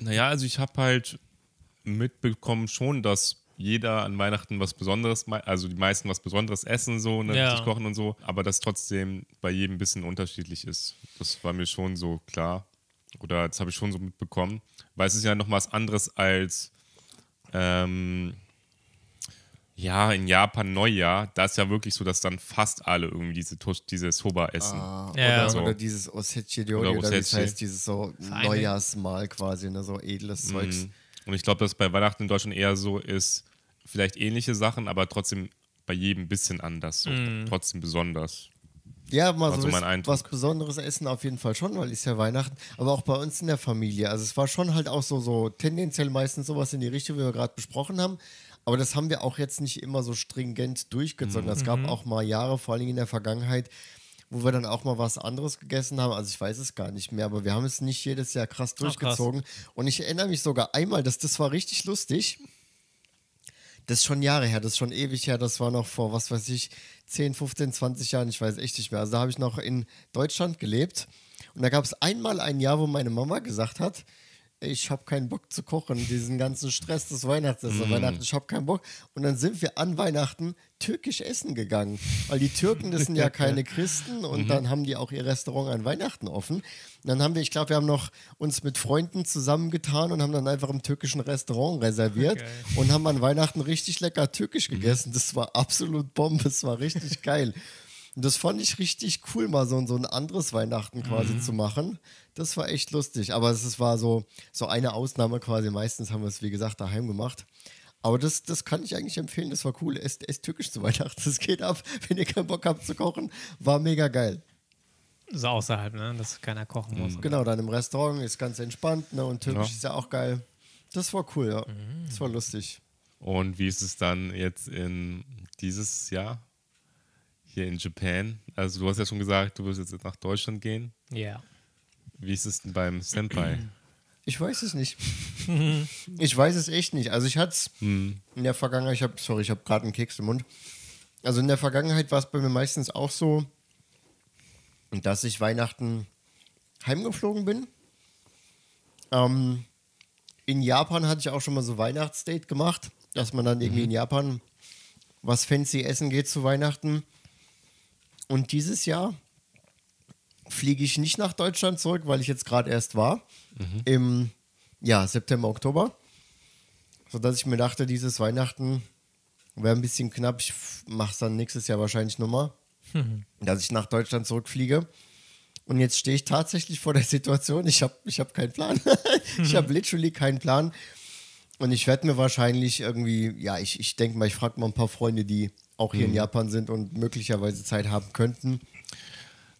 Naja, also ich habe halt mitbekommen schon, dass jeder an Weihnachten was Besonderes, also die meisten was Besonderes essen, so, ne, Ja. richtig kochen und so, aber dass trotzdem bei jedem ein bisschen unterschiedlich ist. Das war mir schon so klar. Oder das habe ich schon so mitbekommen. Weil es ist ja noch was anderes als ähm, Ja, in Japan Neujahr, da ist ja wirklich so, dass dann fast alle irgendwie diese, diese Soba essen. Ah, Ja. oder, So. oder dieses Osechi-Ryori, Oder oder, es Osechi. heißt, dieses so Neujahrsmahl quasi, ne, so edles Zeugs. Mhm. Und ich glaube, dass bei Weihnachten in Deutschland eher so ist, vielleicht ähnliche Sachen, aber trotzdem bei jedem ein bisschen anders. So. Trotzdem besonders. Ja, mal so so was Besonderes essen auf jeden Fall schon, weil ist ja Weihnachten. Aber auch bei uns in der Familie. Also es war schon halt auch so, so tendenziell meistens sowas in die Richtung, wie wir gerade besprochen haben. Aber das haben wir auch jetzt nicht immer so stringent durchgezogen. Mhm. Es gab auch mal Jahre, vor allem in der Vergangenheit, wo wir dann auch mal was anderes gegessen haben. Also ich weiß es gar nicht mehr, aber wir haben es nicht jedes Jahr krass krass. durchgezogen. Und ich erinnere mich sogar einmal, dass das war richtig lustig. Das ist schon Jahre her, das ist schon ewig her. Das war noch vor, was weiß ich, 10, 15, 20 Jahren, ich weiß echt nicht mehr. Also da habe ich noch in Deutschland gelebt. Und da gab es einmal ein Jahr, wo meine Mama gesagt hat, ich habe keinen Bock zu kochen, diesen ganzen Stress des Weihnachtsessen. Weihnachten, ich habe keinen Bock. Und dann sind wir an Weihnachten türkisch essen gegangen. Weil die Türken, das sind ja keine Christen und dann haben die auch ihr Restaurant an Weihnachten offen. Und dann haben wir, ich glaube, wir haben noch uns mit Freunden zusammengetan und haben dann einfach im türkischen Restaurant reserviert Geil. und haben an Weihnachten richtig lecker türkisch gegessen. Das war absolut Bombe, das war richtig geil. Und das fand ich richtig cool, mal so, so ein anderes Weihnachten quasi zu machen. Das war echt lustig. Aber es war so, so eine Ausnahme quasi. Meistens haben wir es, wie gesagt, daheim gemacht. Aber das, das kann ich eigentlich empfehlen. Das war cool. Esst, esst türkisch zu Weihnachten. Das geht ab, wenn ihr keinen Bock habt zu kochen. War mega geil. So außerhalb, ne? Dass keiner kochen muss. Genau, dann im Restaurant ist ganz entspannt. Ne? Und türkisch Ja. ist ja auch geil. Das war cool, ja. Das war lustig. Und wie ist es dann jetzt in dieses Jahr hier in Japan? Also du hast ja schon gesagt, du wirst jetzt nach Deutschland gehen. Ja. Wie ist es denn beim Senpai? Ich weiß es nicht. ich weiß es echt nicht. Also ich hatte es in der Vergangenheit, ich habe, sorry, ich habe gerade einen Keks im Mund. Also in der Vergangenheit war es bei mir meistens auch so, dass ich Weihnachten heimgeflogen bin. Ähm, in Japan hatte ich auch schon mal so Weihnachtsdate gemacht, dass man dann irgendwie in Japan was fancy essen geht zu Weihnachten. Und dieses Jahr fliege ich nicht nach Deutschland zurück, weil ich jetzt gerade erst war. Im ja, September, Oktober. Sodass ich mir dachte, dieses Weihnachten wäre ein bisschen knapp. Ich mache es dann nächstes Jahr wahrscheinlich nochmal, dass ich nach Deutschland zurückfliege. Und jetzt stehe ich tatsächlich vor der Situation, ich habe ich hab keinen Plan. ich habe literally keinen Plan. Und ich werde mir wahrscheinlich irgendwie, ja, ich, ich denke mal, ich frage mal ein paar Freunde, die auch hier in Japan sind und möglicherweise Zeit haben könnten.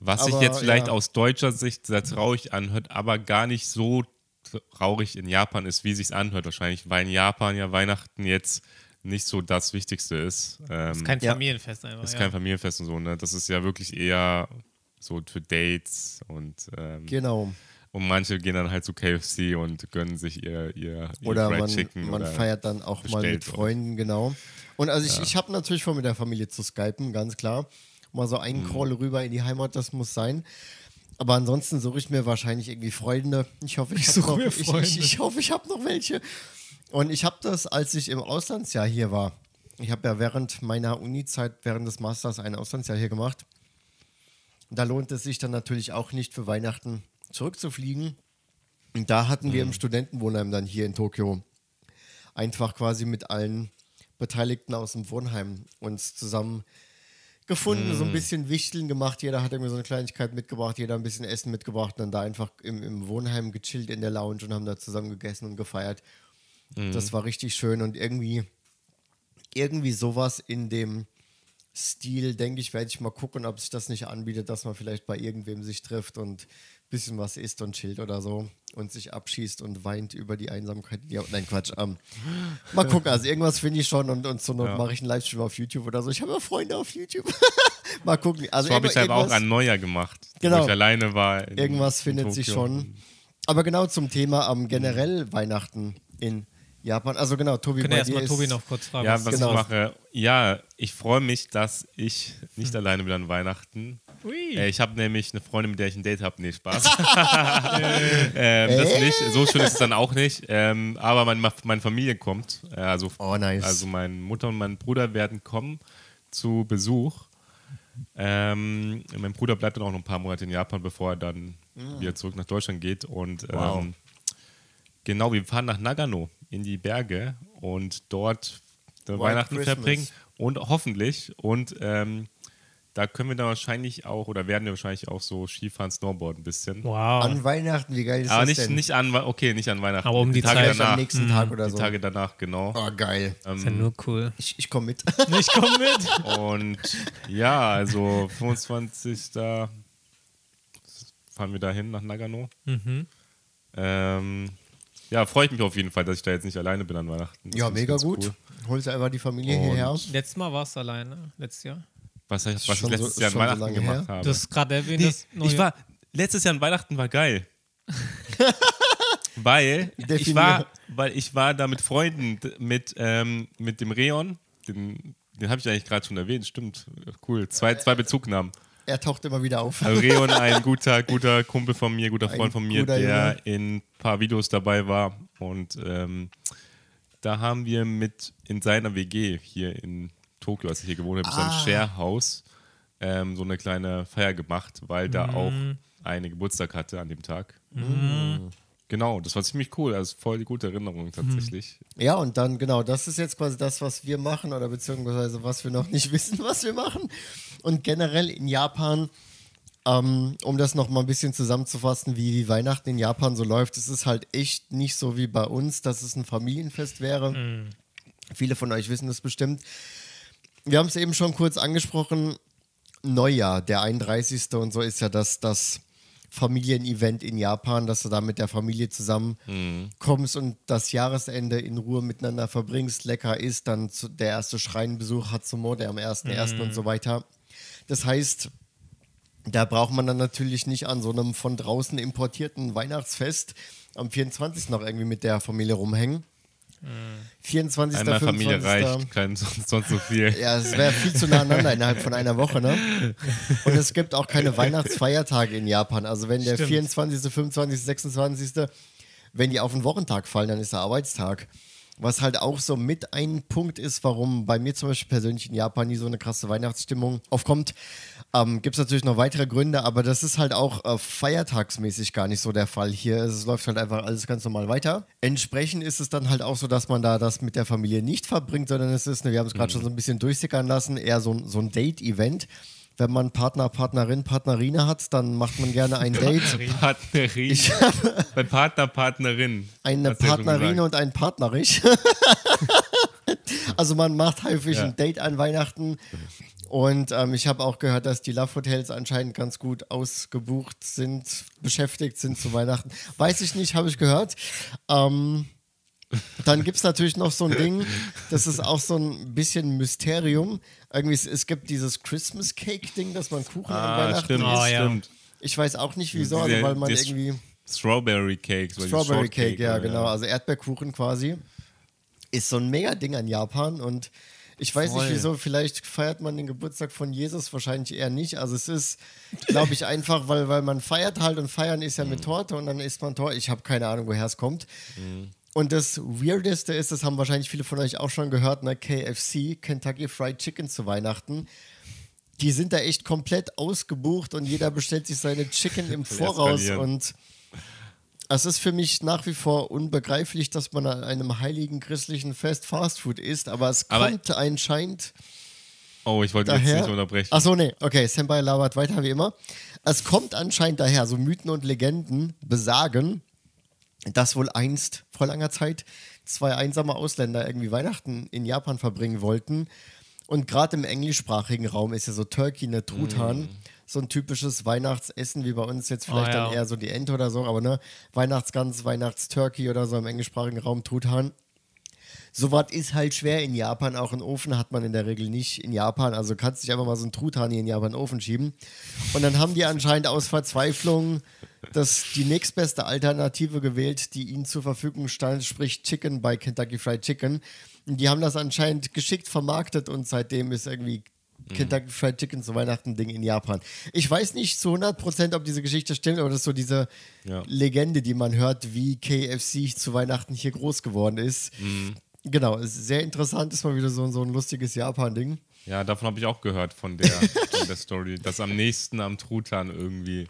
Was sich jetzt vielleicht ja. aus deutscher Sicht sehr traurig anhört, aber gar nicht so traurig in Japan ist, wie sich's anhört wahrscheinlich, weil in Japan ja Weihnachten jetzt nicht so das Wichtigste ist. Ähm, Ist kein Ja. Familienfest einfach. ist ja. kein Familienfest und so, ne? Das ist ja wirklich eher so für Dates und, ähm, Genau. Und manche gehen dann halt zu KFC und gönnen sich ihr, ihr, ihr Oder Fried man, Chicken. man oder feiert dann auch mal mit Freunden, genau. Und also ich, ich habe natürlich vor, mit der Familie zu skypen, ganz klar. Mal so Mhm. einen Crawl rüber in die Heimat, das muss sein. Aber ansonsten suche ich mir wahrscheinlich irgendwie Freunde. Ich hoffe, ich, Ich suche noch, mir ich, Freunde. ich, ich hoffe, ich habe noch welche. Und ich habe das, als ich im Auslandsjahr hier war. Ich habe ja während meiner Uni-Zeit, während des Masters ein Auslandsjahr hier gemacht. Da lohnt es sich dann natürlich auch nicht für Weihnachten zurückzufliegen. Und da hatten wir im Studentenwohnheim dann hier in Tokio einfach quasi mit allen Beteiligten aus dem Wohnheim uns zusammen gefunden, so ein bisschen Wichteln gemacht. Jeder hat irgendwie so eine Kleinigkeit mitgebracht, jeder ein bisschen Essen mitgebracht und dann da einfach im, im Wohnheim gechillt in der Lounge und haben da zusammen gegessen und gefeiert. Das war richtig schön und irgendwie, irgendwie sowas in dem Stil, denke ich, werde ich mal gucken, ob sich das nicht anbietet, dass man vielleicht bei irgendwem sich trifft und bisschen was isst und chillt oder so und sich abschießt und weint über die Einsamkeit. Ja, nein, Quatsch. Ähm, mal gucken, also irgendwas finde ich schon und, und zur Not Ja. mache ich einen Livestream auf YouTube oder so. Ich habe ja Freunde auf YouTube. mal gucken. Also So habe ich es aber auch irgendwas- an Neujahr gemacht, Genau. wo ich alleine war. in- Irgendwas in findet sich Tokio. schon. Aber genau zum Thema am generell Weihnachten in Japan. Also genau, Tobi, Können bei wir dir erstmal ist, Tobi noch kurz fragen. Ja, was Genau. ich mache. Ja, ich freue mich, dass ich nicht alleine bin an Weihnachten. Ui. Äh, ich habe nämlich eine Freundin, mit der ich ein Date habe. Nee, Spaß. ähm, das nicht. So schön ist es dann auch nicht. Ähm, aber mein, meine Familie kommt. Äh, also, Oh, nice. also meine Mutter und mein Bruder werden kommen zu Besuch. Ähm, mein Bruder bleibt dann auch noch ein paar Monate in Japan, bevor er dann wieder zurück nach Deutschland geht. Und Mm. Wow. ähm, genau, wir fahren nach Nagano in die Berge und dort Weihnachten Christmas. verbringen und hoffentlich. Und ähm, da können wir dann wahrscheinlich auch, oder werden wir wahrscheinlich auch so Skifahren, Snowboarden ein bisschen. Wow. An Weihnachten, wie geil ist Aber das nicht, denn? nicht an, okay, nicht an Weihnachten. Aber um die Tage Zeit Vielleicht am danach. nächsten Tag oder Die so. Tage danach, genau. Oh, geil. ist ja nur cool. Ich, ich komme mit. Ich komme mit. Und ja, also 25. fahren wir dahin nach Nagano. Mhm. Ähm, ja, freue ich mich auf jeden Fall, dass ich da jetzt nicht alleine bin an Weihnachten. Das ja, mega gut. cool. Holst du einfach die Familie Und- hierher. Letztes Mal war es alleine, letztes Jahr. Was, ich- was ich Schon so- letztes Jahr an so Weihnachten gemacht her? habe. Du hast gerade erwähnt, Nee, ich war, letztes Jahr an Weihnachten war geil. weil ich Definier. war, weil ich war da mit Freunden, mit, ähm, mit dem Reon, den, den habe ich eigentlich gerade schon erwähnt, stimmt, cool, zwei, zwei Bezugnahmen. Er taucht immer wieder auf. Also Reon, ein guter, guter Kumpel von mir, guter Ein Freund von mir, der in ein paar Videos dabei war und ähm, da haben wir mit in seiner WG hier in Tokio, als ich hier gewohnt habe, so Ah. ein Sharehouse, ähm, so eine kleine Feier gemacht, weil da auch eine Geburtstag hatte an dem Tag. Genau, das war ziemlich cool, also voll die gute Erinnerung tatsächlich. Ja, und dann, genau, das ist jetzt quasi das, was wir machen oder beziehungsweise was wir noch nicht wissen, was wir machen. Und generell in Japan, ähm, um das nochmal ein bisschen zusammenzufassen, wie, wie Weihnachten in Japan so läuft, es ist halt echt nicht so wie bei uns, dass es ein Familienfest wäre. Viele von euch wissen das bestimmt. Wir haben es eben schon kurz angesprochen. Neujahr, der 31. und so ist ja das, das Familienevent in Japan, dass du da mit der Familie zusammen kommst und das Jahresende in Ruhe miteinander verbringst, lecker isst, dann zu, der erste Schreinbesuch Hatsumo, der am 1.1. und so weiter. Das heißt, da braucht man dann natürlich nicht an so einem von draußen importierten Weihnachtsfest am 24. noch irgendwie mit der Familie rumhängen. 24. Einmal Familie 25.. reicht, kein sonst, sonst so viel. Ja, es wäre viel zu nah aneinander innerhalb von einer Woche, ne? Und es gibt auch keine Weihnachtsfeiertage in Japan. Also wenn der Stimmt. 24., 25., 26., wenn die auf den Wochentag fallen, dann ist der Arbeitstag. Was halt auch so mit ein Punkt ist, warum bei mir zum Beispiel persönlich in Japan nie so eine krasse Weihnachtsstimmung aufkommt. Ähm, Gibt es natürlich noch weitere Gründe, aber das ist halt auch äh, feiertagsmäßig gar nicht so der Fall hier. Es läuft halt einfach alles ganz normal weiter. Entsprechend ist es dann halt auch so, dass man da das mit der Familie nicht verbringt, sondern es ist, ne, wir haben es gerade schon so ein bisschen durchsickern lassen, eher so, so ein Date-Event. Wenn man Partner, Partnerin, Partnerine hat, dann macht man gerne ein Date. Partnerin. Bei Partner, Partnerin. Eine ja Partnerine und ein Partnerich. also man macht häufig Ja. ein Date an Weihnachten. Und ähm, ich habe auch gehört, dass die Love Hotels anscheinend ganz gut ausgebucht sind, beschäftigt sind zu Weihnachten. Weiß ich nicht, habe ich gehört. Ähm, dann gibt es natürlich noch so ein Ding, das ist auch so ein bisschen Mysterium. Irgendwie, es, es gibt dieses Christmas Cake-Ding, dass man Kuchen an Ah, Weihnachten stimmt, Oh, isst. ja. stimmt. Ich weiß auch nicht wieso, also weil man das- irgendwie. Strawberry Cake. so Strawberry Shortcake, Cake, ja, genau. Also Erdbeerkuchen quasi. Ist so ein Mega-Ding an Japan und ich weiß Voll. nicht wieso, vielleicht feiert man den Geburtstag von Jesus, wahrscheinlich eher nicht. Also es ist, glaube ich, einfach, weil, weil man feiert halt und feiern ist ja Mhm. mit Torte und dann isst man Torte. Ich habe keine Ahnung, woher es kommt. Und das Weirdeste ist, das haben wahrscheinlich viele von euch auch schon gehört, ne? KFC, Kentucky Fried Chicken zu Weihnachten. Die sind da echt komplett ausgebucht und jeder bestellt sich seine Chicken im Voraus und es ist für mich nach wie vor unbegreiflich, dass man an einem heiligen christlichen Fest Fastfood isst, aber es Aber- kommt anscheinend Oh, ich wollte jetzt daher. nicht unterbrechen. Achso, nee, okay, Senpai labert weiter wie immer. Es kommt anscheinend daher, so Mythen und Legenden besagen, dass wohl einst vor langer Zeit zwei einsame Ausländer irgendwie Weihnachten in Japan verbringen wollten. Und gerade im englischsprachigen Raum ist ja so Turkey eine Truthahn. So ein typisches Weihnachtsessen wie bei uns jetzt vielleicht Oh, ja. dann eher so die Ente oder so, aber ne, Weihnachtsgans, Weihnachtsturkey oder so im englischsprachigen Raum Truthahn. Sowas ist halt schwer in Japan. Auch einen Ofen hat man in der Regel nicht in Japan. Also kannst du nicht einfach mal so einen Truthahn hier in Japan in den Ofen schieben. Und dann haben die anscheinend aus Verzweiflung das, die nächstbeste Alternative gewählt, die ihnen zur Verfügung stand, sprich Chicken bei Kentucky Fried Chicken. Und die haben das anscheinend geschickt vermarktet und seitdem ist irgendwie Kentucky Fried Chicken zu Weihnachten Ding in Japan. Ich weiß nicht zu 100%, ob diese Geschichte stimmt, aber das ist so diese Ja. Legende, die man hört, wie KFC zu Weihnachten hier groß geworden ist. Genau, es ist sehr interessant, ist mal wieder so, so ein lustiges Japan-Ding. Ja, davon habe ich auch gehört, von der, von der Story, dass am nächsten am Truthahn irgendwie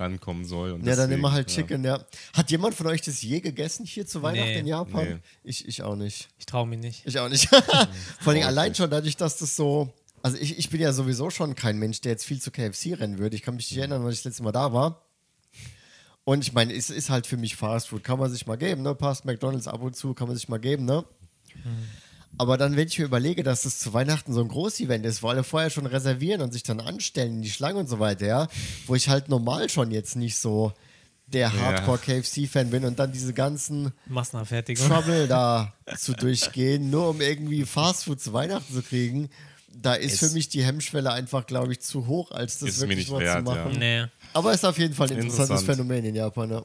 rankommen soll. Und Ja, dann deswegen, immer halt ja. Chicken, ja. Hat jemand von euch das je gegessen hier zu Weihnachten Nee. in Japan? Nee. Ich, ich auch nicht. Ich traue mich nicht. Ich auch nicht. Vor allem allein nicht. schon dadurch, dass das so. Also ich, ich bin ja sowieso schon kein Mensch, der jetzt viel zu KFC rennen würde. Ich kann mich nicht erinnern, wann ich das letzte Mal da war. Und ich meine, es ist halt für mich Fast Food. Kann man sich mal geben, ne? Passt McDonalds ab und zu, kann man sich mal geben, ne? Aber dann, wenn ich mir überlege, dass das zu Weihnachten so ein Groß-Event ist, wo alle vorher schon reservieren und sich dann anstellen in die Schlange und so weiter, ja, wo ich halt normal schon jetzt nicht so der Hardcore-KFC-Fan bin und dann diese ganzen Massenabfertigung. Trouble da zu durchgehen, nur um irgendwie Fastfood zu Weihnachten zu kriegen, da ist Es- für mich die Hemmschwelle einfach, glaube ich, zu hoch, als das Ist mir wirklich nicht mal wert, zu ja. machen. Nee. Aber ist auf jeden Fall ein interessantes Interessant. Phänomen in Japan. Ja.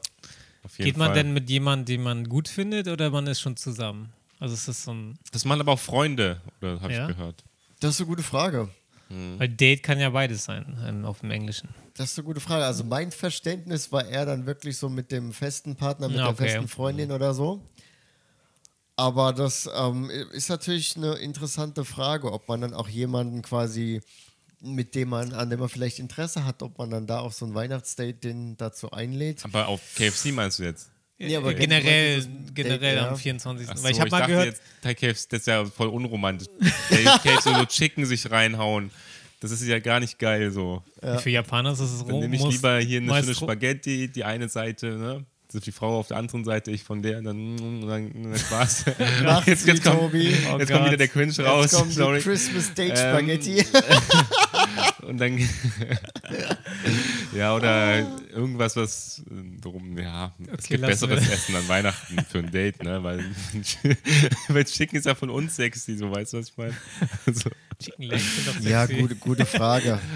Geht man Fall. denn mit jemandem, den man gut findet, oder man ist schon zusammen? Also ist das so ein. Das machen aber auch Freunde, oder habe Ja? ich gehört. Das ist eine gute Frage. Weil Date kann ja beides sein ähm, auf dem Englischen. Das ist eine gute Frage. Also mein Verständnis war eher dann wirklich so mit dem festen Partner, mit Ja, der okay. festen Freundin oder so. Aber das ähm, ist natürlich eine interessante Frage, ob man dann auch jemanden quasi, mit dem man, an dem man vielleicht Interesse hat, ob man dann da auf so ein Weihnachtsdate den dazu einlädt. Aber auf KFC meinst du jetzt? Nee, aber Äh, generell, generell ja. am 24. Ach Weil ich so, habe mal dachte gehört, Jetzt, Thai KFC, das ist ja voll unromantisch. KFC so Chicken sich reinhauen. Das ist ja gar nicht geil so. für Japaner ist es Dann rum. nehme ich lieber hier eine schöne Spaghetti, die eine Seite, ne? Das ist die Frau auf der anderen Seite, ich von der, dann, dann, dann Spaß. Jetzt jetzt kommt, Tobi. Oh jetzt kommt wieder der Cringe raus. Jetzt kommt sorry. die Christmas Date Ähm, Spaghetti. Und dann. Ja, oder irgendwas, was. Warum, ja. es Okay, gibt lassen besseres wir. Essen an Weihnachten für ein Date, ne? Weil, weil Chicken ist ja von uns sexy, so weißt du, was ich meine? Also, Chicken Legs sind doch sexy. ja, gute, gute Frage.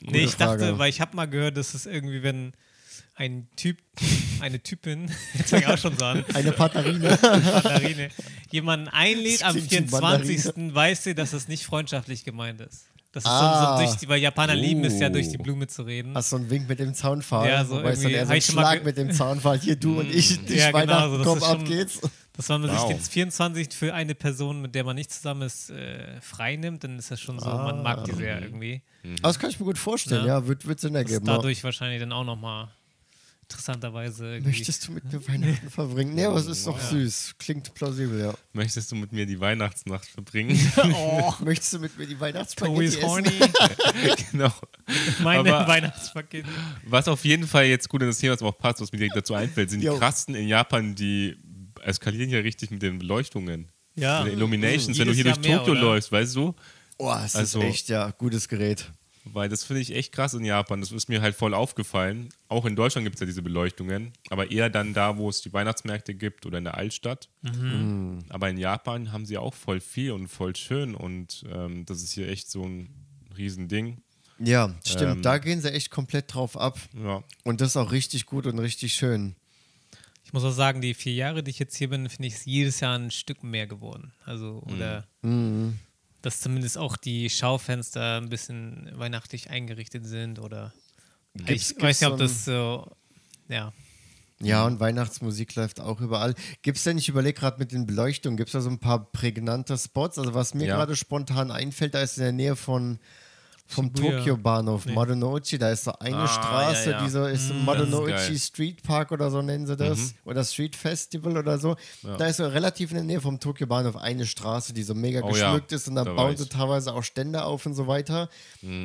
Gute Nee, ich dachte, Frage. weil ich habe mal gehört, dass es irgendwie, wenn ein Typ, eine Typin, jetzt ich auch schon an, Eine Partnerine. Mandarine, jemanden einlädt am klingt wie 24. weiß sie, dass es nicht freundschaftlich gemeint ist. Das ist Ah. so, so durch die, weil Japaner lieben es ja, durch die Oh. Blume zu reden. Hast so einen Wink mit dem Zaunpfahl. Ja, so wobei es dann irgendwie- eher so hab ein ich schon mal Schlag mit dem Zaunpfahl. Hier, du und ich, dich Ja, genau, so, das komm, ist ab schon- geht's. Dass wenn man Wow. sich den 24 für eine Person, mit der man nicht zusammen ist, äh, frei nimmt, dann ist das schon so, man mag die sehr irgendwie. Aber das kann ich mir gut vorstellen, Ja. ja, wird, wird Sinn Das ergeben. ja. dadurch wahrscheinlich dann auch nochmal interessanterweise. Möchtest du mit mir Weihnachten verbringen? Nee, aber es ist doch süß. Klingt plausibel, ja. möchtest du mit mir die Weihnachtsnacht verbringen? Oh, Möchtest du mit mir die essen? horny. genau. Meine Aber- Weihnachtspaket. Was auf jeden Fall jetzt gut in das Thema, was auch passt, was mir direkt dazu einfällt, sind die. Krassen in Japan, die eskalieren ja richtig mit den Beleuchtungen. Ja. Mit den Illuminations, wenn du hier Jahr durch Tokio läufst, weißt du? Oh, es Also- ist echt, ja, gutes Gerät. Weil das finde ich echt krass in Japan. Das ist mir halt voll aufgefallen. Auch in Deutschland gibt es ja diese Beleuchtungen, aber eher dann da, wo es die Weihnachtsmärkte gibt oder in der Altstadt. Mhm. Aber in Japan haben sie auch voll viel und voll schön und ähm, das ist hier echt so ein Riesending. Ja, stimmt. Ähm. da gehen sie echt komplett drauf ab. Ja. Und das ist auch richtig gut und richtig schön. Ich muss auch sagen, die vier Jahre, die ich jetzt hier bin, finde ich es jedes Jahr ein Stück mehr geworden. Also, oder Mhm. Dass zumindest auch die Schaufenster ein bisschen weihnachtlich eingerichtet sind oder Gibt's- ich weiß nicht, ob gibt's das so, ja. Ja, und Weihnachtsmusik läuft auch überall. Gibt es denn, ich überlege gerade mit den Beleuchtungen, gibt es da so ein paar prägnante Spots? Also was mir Ja. gerade spontan einfällt, da ist in der Nähe von vom. Tokio-Bahnhof Nee. Madonoichi, da ist so eine Ah, Straße, ja, ja. die so ist das Madonoichi ist Street Park oder so nennen sie das. Oder Street Festival oder so. Da ist so relativ in der Nähe vom Tokio-Bahnhof eine Straße, die so mega Oh ja, geschmückt ist und da, da bauen. Mhm. sie teilweise auch Stände auf und so weiter.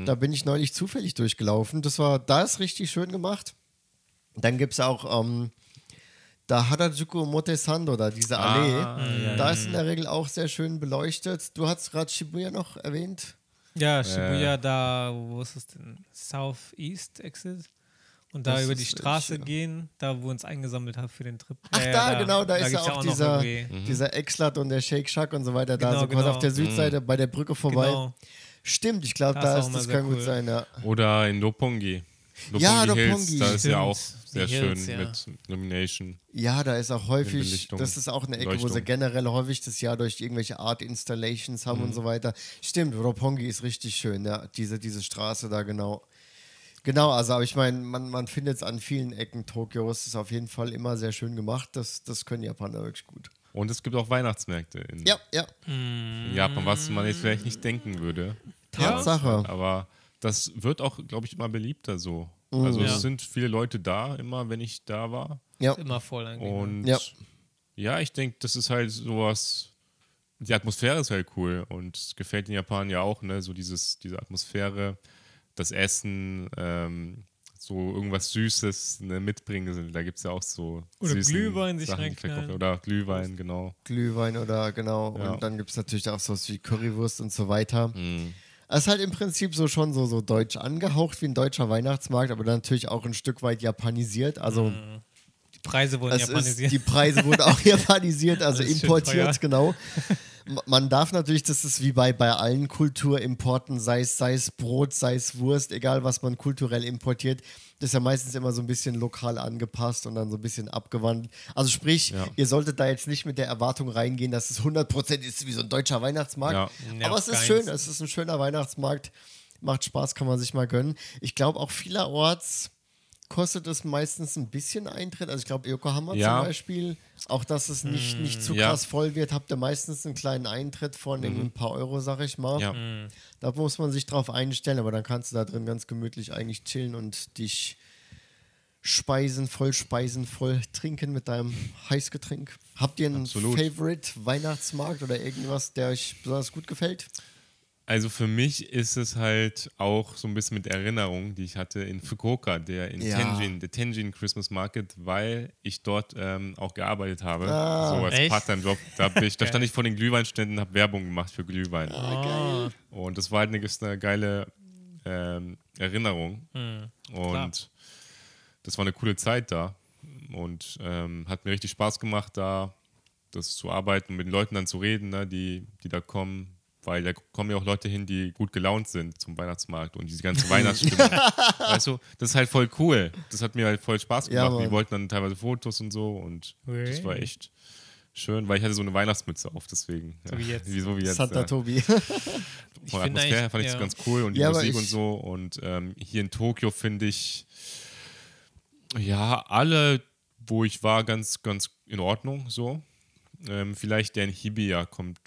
Da bin ich neulich zufällig durchgelaufen. Das war, da ist richtig schön gemacht. Dann gibt es auch ähm, da Harajuku Motesando, da diese Allee. Ah, ja, da ist in der Regel auch sehr schön beleuchtet. Du hast gerade Shibuya noch erwähnt. Ja, Shibuya, da, wo ist es denn? Southeast Exit. Und da über die äh, Straße Sch- gehen, da wo wir uns eingesammelt haben für den Trip. Ach, Ja, da, ja, genau, da, ist ja auch, noch dieser, irgendwie- dieser Exlat und der Shake Shack und so weiter, da Genau, so quasi genau. auf der Südseite bei der Brücke vorbei. Genau. Stimmt, ich glaube, Da da ist auch das kann gut cool. sein, ja. Oder in Lopongi. Ja, Hills, Roppongi. da ist ja auch sehr Hills, schön ja. mit Illumination. Ja, da ist auch häufig, das ist auch eine Ecke, wo sie generell häufig das Jahr durch irgendwelche Art Installations haben Mhm. und so weiter. Stimmt, Roppongi ist richtig schön, ja, diese, diese Straße da genau. Genau, also aber ich meine, man, man findet es an vielen Ecken Tokios, ist auf jeden Fall immer sehr schön gemacht, das, das können Japaner wirklich gut. Und es gibt auch Weihnachtsmärkte in, Ja, ja, in Japan, was man jetzt vielleicht nicht denken würde. Tatsache. Aber das wird auch, glaube ich, immer beliebter so. Also Ja. es sind viele Leute da, immer wenn ich da war. Ja. Immer voll eigentlich. ne? Und Ja. ja, ich denke, das ist halt sowas. Die Atmosphäre ist halt cool und es gefällt den Japanern ja auch, ne? So dieses, diese Atmosphäre, das Essen, ähm, so irgendwas Süßes ne, mitbringen. Da gibt es ja auch so Oder Glühwein sich reinknallen. verkaufen. Oder Glühwein, genau. Glühwein oder genau. Ja. Und dann gibt es natürlich auch sowas wie Currywurst und so weiter. Mhm. Es ist halt im Prinzip so schon so, so deutsch angehaucht wie ein deutscher Weihnachtsmarkt, aber dann natürlich auch ein Stück weit japanisiert. Also Die Preise wurden es ist, japanisiert. die Preise wurden auch japanisiert, also importiert, genau. Man darf natürlich, das ist wie bei, bei allen Kulturimporten, sei es, sei es Brot, sei es Wurst, egal was man kulturell importiert, das ist ja meistens immer so ein bisschen lokal angepasst und dann so ein bisschen abgewandelt. Also sprich, Ja. ihr solltet da jetzt nicht mit der Erwartung reingehen, dass es 100% ist wie so ein deutscher Weihnachtsmarkt. Ja. Aber es ist schön, es ist ein schöner Weihnachtsmarkt. Macht Spaß, kann man sich mal gönnen. Ich glaube auch vielerorts kostet es meistens ein bisschen Eintritt. Also ich glaube Yokohama Ja. zum Beispiel, auch dass es nicht, nicht zu ja. krass voll wird, habt ihr meistens einen kleinen Eintritt von irgendwie ein paar Euro, sag ich mal. Ja. Da muss man sich drauf einstellen, aber dann kannst du da drin ganz gemütlich eigentlich chillen und dich speisen, voll speisen, voll trinken mit deinem Heißgetränk. Habt ihr einen Absolut. Favorite Weihnachtsmarkt oder irgendwas, der euch besonders gut gefällt? Also für mich ist es halt auch so ein bisschen mit Erinnerung, die ich hatte in Fukuoka, der in Ja. Tenjin, der Tenjin Christmas Market, weil ich dort ähm, auch gearbeitet habe, Ah. so als? Part-Time-Job. Da, ich- da stand ich vor den Glühweinständen, habe Werbung gemacht für Glühwein. Ah, Und das war halt eine, eine geile ähm, Erinnerung. Hm. Und das war eine coole Zeit da. Und ähm, hat mir richtig Spaß gemacht, da das zu arbeiten, mit den Leuten dann zu reden, ne, die, die da kommen. Weil da kommen ja auch Leute hin, die gut gelaunt sind zum Weihnachtsmarkt und diese ganze Weihnachtsstimmung. weißt du, das ist halt voll cool. Das hat mir halt voll Spaß Ja, gemacht. die Mann. wollten dann teilweise Fotos und so und das war echt schön, weil ich hatte so eine Weihnachtsmütze auf, deswegen. So wie jetzt. Wie, so wie jetzt Santa ja. Tobi. Von der Atmosphäre her fand ich das ja. ganz cool und die Ja, Musik und so. Und ähm, hier in Tokio finde ich, ja, alle, wo ich war, ganz, ganz in Ordnung so. Ähm, vielleicht der in Hibiya kommt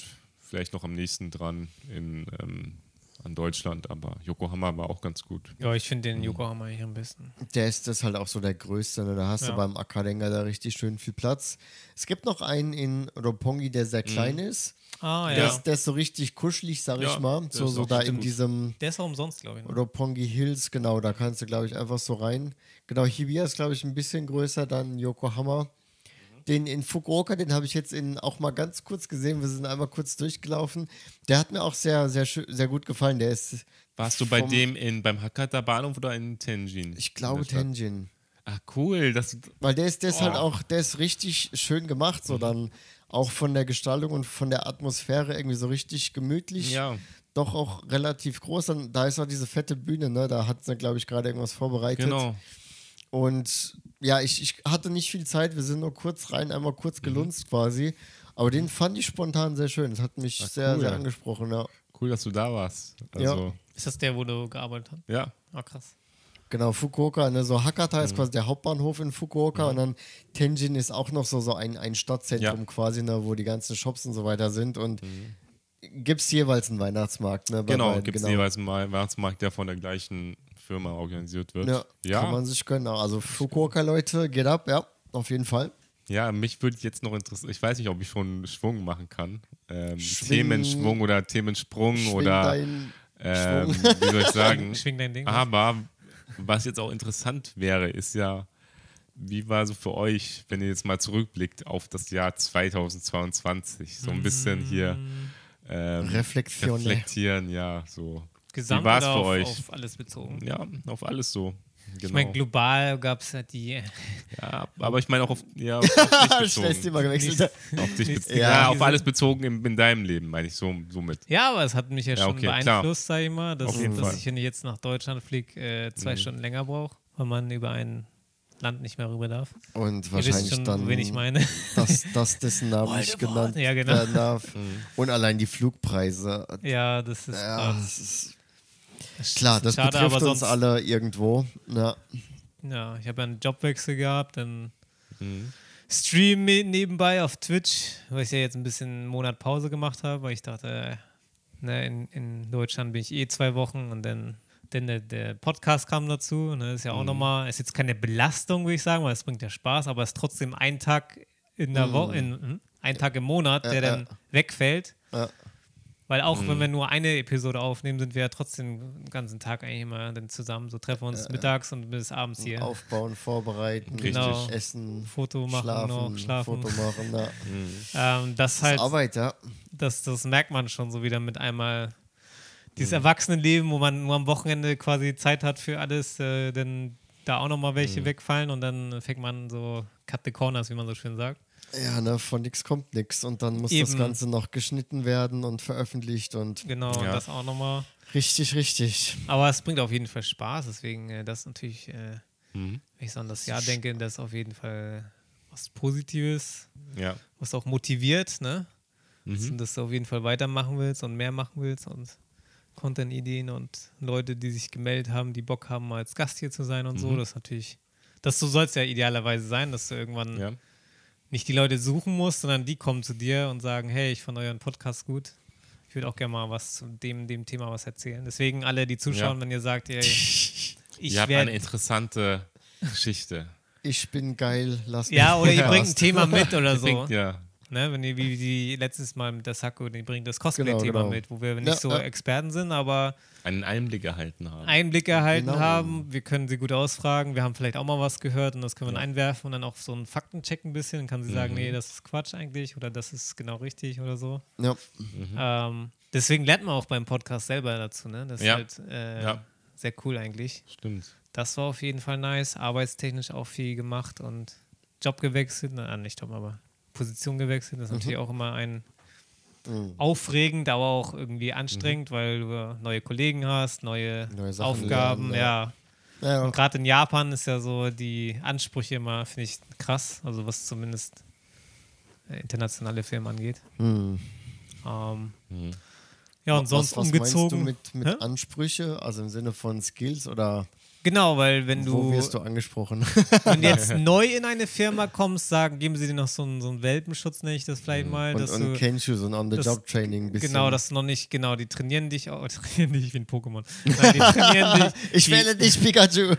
vielleicht noch am nächsten dran in, ähm, an Deutschland, aber Yokohama war auch ganz gut. ja, ich finde den Yokohama hier am besten. Der ist das halt auch so der größte. Ne? Da hast du Ja. beim Akadenga da richtig schön viel Platz. Es gibt noch einen in Roppongi, der sehr klein ist. Ah, Der, ja. ist, der ist so richtig kuschelig, sag Ja, ich mal. der So, ist so auch da in gut. diesem Der ist auch umsonst, glaube ich. Ne? Roppongi Hills, genau, da kannst du, glaube ich, einfach so rein. Genau, Hibiya ist, glaube ich, ein bisschen größer, dann Yokohama. Den in Fukuoka, den habe ich jetzt in, auch mal ganz kurz gesehen. Wir sind einmal kurz durchgelaufen. Der hat mir auch sehr, sehr, sehr gut gefallen. Der ist, Warst du bei dem in, beim Hakata Bahnhof oder in Tenjin? ich glaube? Tenjin. Ah, cool. Das, Weil der ist, der ist halt Oh. auch, der ist richtig schön gemacht, Mhm. so dann auch von der Gestaltung und von der Atmosphäre irgendwie so richtig gemütlich. ja. Doch auch relativ groß. Dann, da ist auch diese fette Bühne, ne? Da hat sie, glaube ich, gerade irgendwas vorbereitet. Genau. Und ja, ich, ich hatte nicht viel Zeit. Wir sind nur kurz rein, einmal Mhm. kurz gelunzt quasi. Aber den fand ich spontan sehr schön. Das hat mich sehr, cool. sehr angesprochen, ja. Cool, dass du da warst. Also, Ist das der, wo du gearbeitet hast? ja. Ah, krass. Genau, Fukuoka, ne, so Hakata Mhm. ist quasi der Hauptbahnhof in Fukuoka und dann Tenjin ist auch noch so, so ein, ein Stadtzentrum Ja. quasi, ne, wo die ganzen Shops und so weiter sind und gibt es jeweils einen Weihnachtsmarkt, ne? bei Genau, gibt es jeweils mal Weihnachtsmarkt, der von der gleichen Firma organisiert wird. Ja, ja, kann man sich gönnen. Also Fukuoka, Leute, geht ab, ja, auf jeden Fall. ja mich würde jetzt noch interessieren, ich weiß nicht, ob ich schon Schwung machen kann. Ähm, Schwing- Themenschwung oder Themensprung Schwing oder ähm, Schwung. wie soll ich sagen. Schwing dein Ding. Aber was jetzt auch interessant wäre, ist ja, wie war so für euch, wenn ihr jetzt mal zurückblickt auf das Jahr 2022? So ein bisschen hier ähm, Reflexion, ne? reflektieren, ja, so. Gesamt wie war's oder für auf, euch? auf alles bezogen? Ja, auf alles so. Genau. Ich meine, global gab es halt die. Ja, aber ich meine auch auf, ja, auf, auf dich bezogen. Thema gewechselt. Auf, dich bezogen. Ja. Ja, auf alles bezogen in, in deinem Leben, meine ich so, somit. Ja, aber es hat mich ja, Ja, schon okay, beeinflusst, sag ich mal, dass, dass ich, wenn ich jetzt nach Deutschland fliege, äh, zwei Stunden länger brauche, weil man über ein Land nicht mehr rüber darf. Und Ihr wisst wahrscheinlich schon, dann, wen ich meine. dass, dass dessen Namen nicht genannt Ja, genau. werden darf. Und allein die Flugpreise. ja, das ist Ja, krass. das ist, klar, das Schade, betrifft aber uns alle irgendwo. Ja. Ja, ich habe ja einen Jobwechsel gehabt, dann Mhm. Stream nebenbei auf Twitch, weil ich ja jetzt ein bisschen einen Monat Pause gemacht habe, weil ich dachte, ne, in, in Deutschland bin ich eh zwei Wochen und dann denn der, der Podcast kam dazu. Ne, ist ja auch mhm. nochmal, ist jetzt keine Belastung, würde ich sagen, weil es bringt ja Spaß, aber es ist trotzdem ein Tag in der mhm. Woche, hm, ein Tag im Monat, der ja, dann ja. wegfällt. Ja. Weil auch mhm. wenn wir nur eine Episode aufnehmen, sind wir ja trotzdem den ganzen Tag eigentlich immer dann zusammen. So treffen wir uns äh, mittags und bis abends hier. Aufbauen, vorbereiten, genau. essen, Foto machen, schlafen, noch, schlafen. Foto machen. Ja. Mhm. Ähm, das, das halt, Arbeit, ja. Das, das merkt man schon so wieder mit einmal dieses mhm. Erwachsenenleben, wo man nur am Wochenende quasi Zeit hat für alles, äh, dann da auch nochmal welche mhm. wegfallen und dann fängt man so cut the corners, wie man so schön sagt. Ja, ne, von nichts kommt nichts. Und dann muss Eben. das Ganze noch geschnitten werden und veröffentlicht und. Genau, ja. das auch nochmal. Richtig, richtig. Aber es bringt auf jeden Fall Spaß, deswegen äh, das natürlich, äh, mhm. wenn ich so an das Jahr denke, das ist auf jeden Fall was Positives, ja. was auch motiviert, ne? Mhm. Dass du auf jeden Fall weitermachen willst und mehr machen willst und Content-Ideen und Leute, die sich gemeldet haben, die Bock haben, als Gast hier zu sein und mhm. so. Das ist natürlich, das so soll es ja idealerweise sein, dass du irgendwann ja. Nicht die Leute suchen musst, sondern die kommen zu dir und sagen, hey, ich fand euren Podcast gut. Ich würde auch gerne mal was zu dem, dem Thema was erzählen. Deswegen alle, die zuschauen, ja. wenn ihr sagt, ey, ich ihr habt eine interessante Geschichte. Ich bin geil, lass mich Ja, oder ihr bringt ein Thema mit oder so. Bringt, ja. Ne, wenn die, wie die letztes Mal mit der Sakko, die bringt das Cosplay-Thema genau, genau. mit, wo wir nicht ja, so ja. Experten sind, aber einen Einblick erhalten haben. Einblick erhalten genau. haben, wir können sie gut ausfragen, wir haben vielleicht auch mal was gehört und das können wir ja. einwerfen und dann auch so einen Faktencheck ein bisschen, dann kann sie mhm. sagen, nee, das ist Quatsch eigentlich oder das ist genau richtig oder so. Ja. Mhm. Ähm, deswegen lernt man auch beim Podcast selber dazu, ne? Das ist halt äh, sehr cool eigentlich. Stimmt. Das war auf jeden Fall nice, arbeitstechnisch auch viel gemacht und Job gewechselt, na, nicht Job, aber Position gewechselt. Das ist mhm. natürlich auch immer ein mhm. aufregend, aber auch irgendwie anstrengend, mhm. weil du neue Kollegen hast, neue, neue Aufgaben, lernen, ja. ja. ja. Und gerade in Japan ist ja so die Ansprüche immer, finde ich, krass. Also was zumindest äh, internationale Filme angeht. Mhm. Ähm, mhm. ja, und was, sonst was umgezogen. Meinst du mit, mit Ansprüche, also im Sinne von Skills oder Genau, weil wenn du. Wo wirst du angesprochen? Wenn du jetzt neu in eine Firma kommst, sagen, geben sie dir noch so einen, so einen Welpenschutz, nenne ich das vielleicht mhm. mal. Und, dass und du, Kenshu, so ein On-the-Job-Training. Genau, das noch nicht, genau, die trainieren dich auch, trainieren dich wie ein Pokémon. Nein, die trainieren dich. ich die, wähle dich, Pikachu.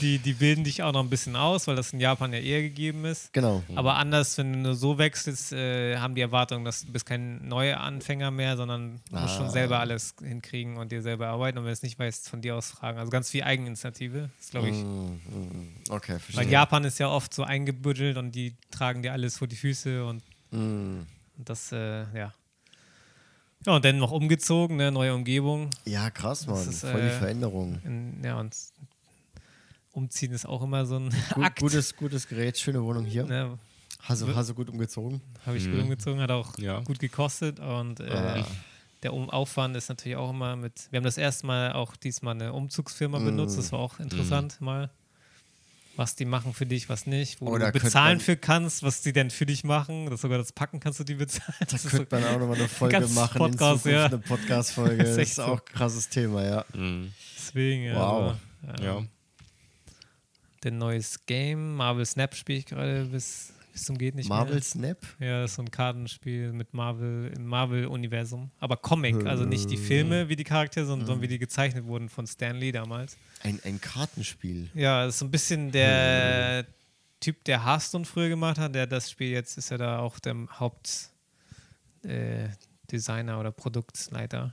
Die, die bilden dich auch noch ein bisschen aus, weil das in Japan ja eher gegeben ist. Genau. Aber anders, wenn du nur so wechselst, äh, haben die Erwartung, dass du bist kein neuer Anfänger mehr, sondern ah. musst schon selber alles hinkriegen und dir selber arbeiten. Und wenn du es nicht weißt, von dir aus fragen. Also ganz viel Eigeninitiative. Das glaube ich. Mm, mm, okay, verstehe. Weil Japan ist ja oft so eingebüttelt und die tragen dir alles vor die Füße und, mm. und das, äh, ja. Ja, und dann noch umgezogen, ne, neue Umgebung. Ja, krass, Mann. Ist, Voll die äh, Veränderung. In, ja, und umziehen ist auch immer so ein Gut, Akt. Gutes, gutes Gerät, schöne Wohnung hier. Ne, hast, du, hast du gut umgezogen? Habe ich mhm. gut umgezogen, hat auch ja. gut gekostet und äh, ah der Aufwand ist natürlich auch immer mit. Wir haben das erste Mal auch diesmal eine Umzugsfirma mm. benutzt. Das war auch interessant mm. mal. Was die machen für dich, was nicht, wo Oder du bezahlen für kannst, was die denn für dich machen. Das sogar das Packen kannst du die bezahlen. Da könnte man auch nochmal eine Folge machen. Podcast, ja. Eine Podcast-Folge. das, ist, auch ein krasses Thema, ja. Mhm. Deswegen, ja. Wow. Aber, ja. Den neues Game, Marvel Snap spiele ich gerade bis bis zum geht nicht Marvel mehr. Snap? Ja, das ist so ein Kartenspiel mit Marvel im Marvel-Universum. Aber Comic, also nicht die Filme wie die Charaktere, sondern, sondern wie die gezeichnet wurden von Stan Lee damals. Ein, ein Kartenspiel. Ja, das ist so ein bisschen der Typ, der Hearthstone früher gemacht hat, der das Spiel jetzt ist ja da auch der Hauptdesigner äh, oder Produktleiter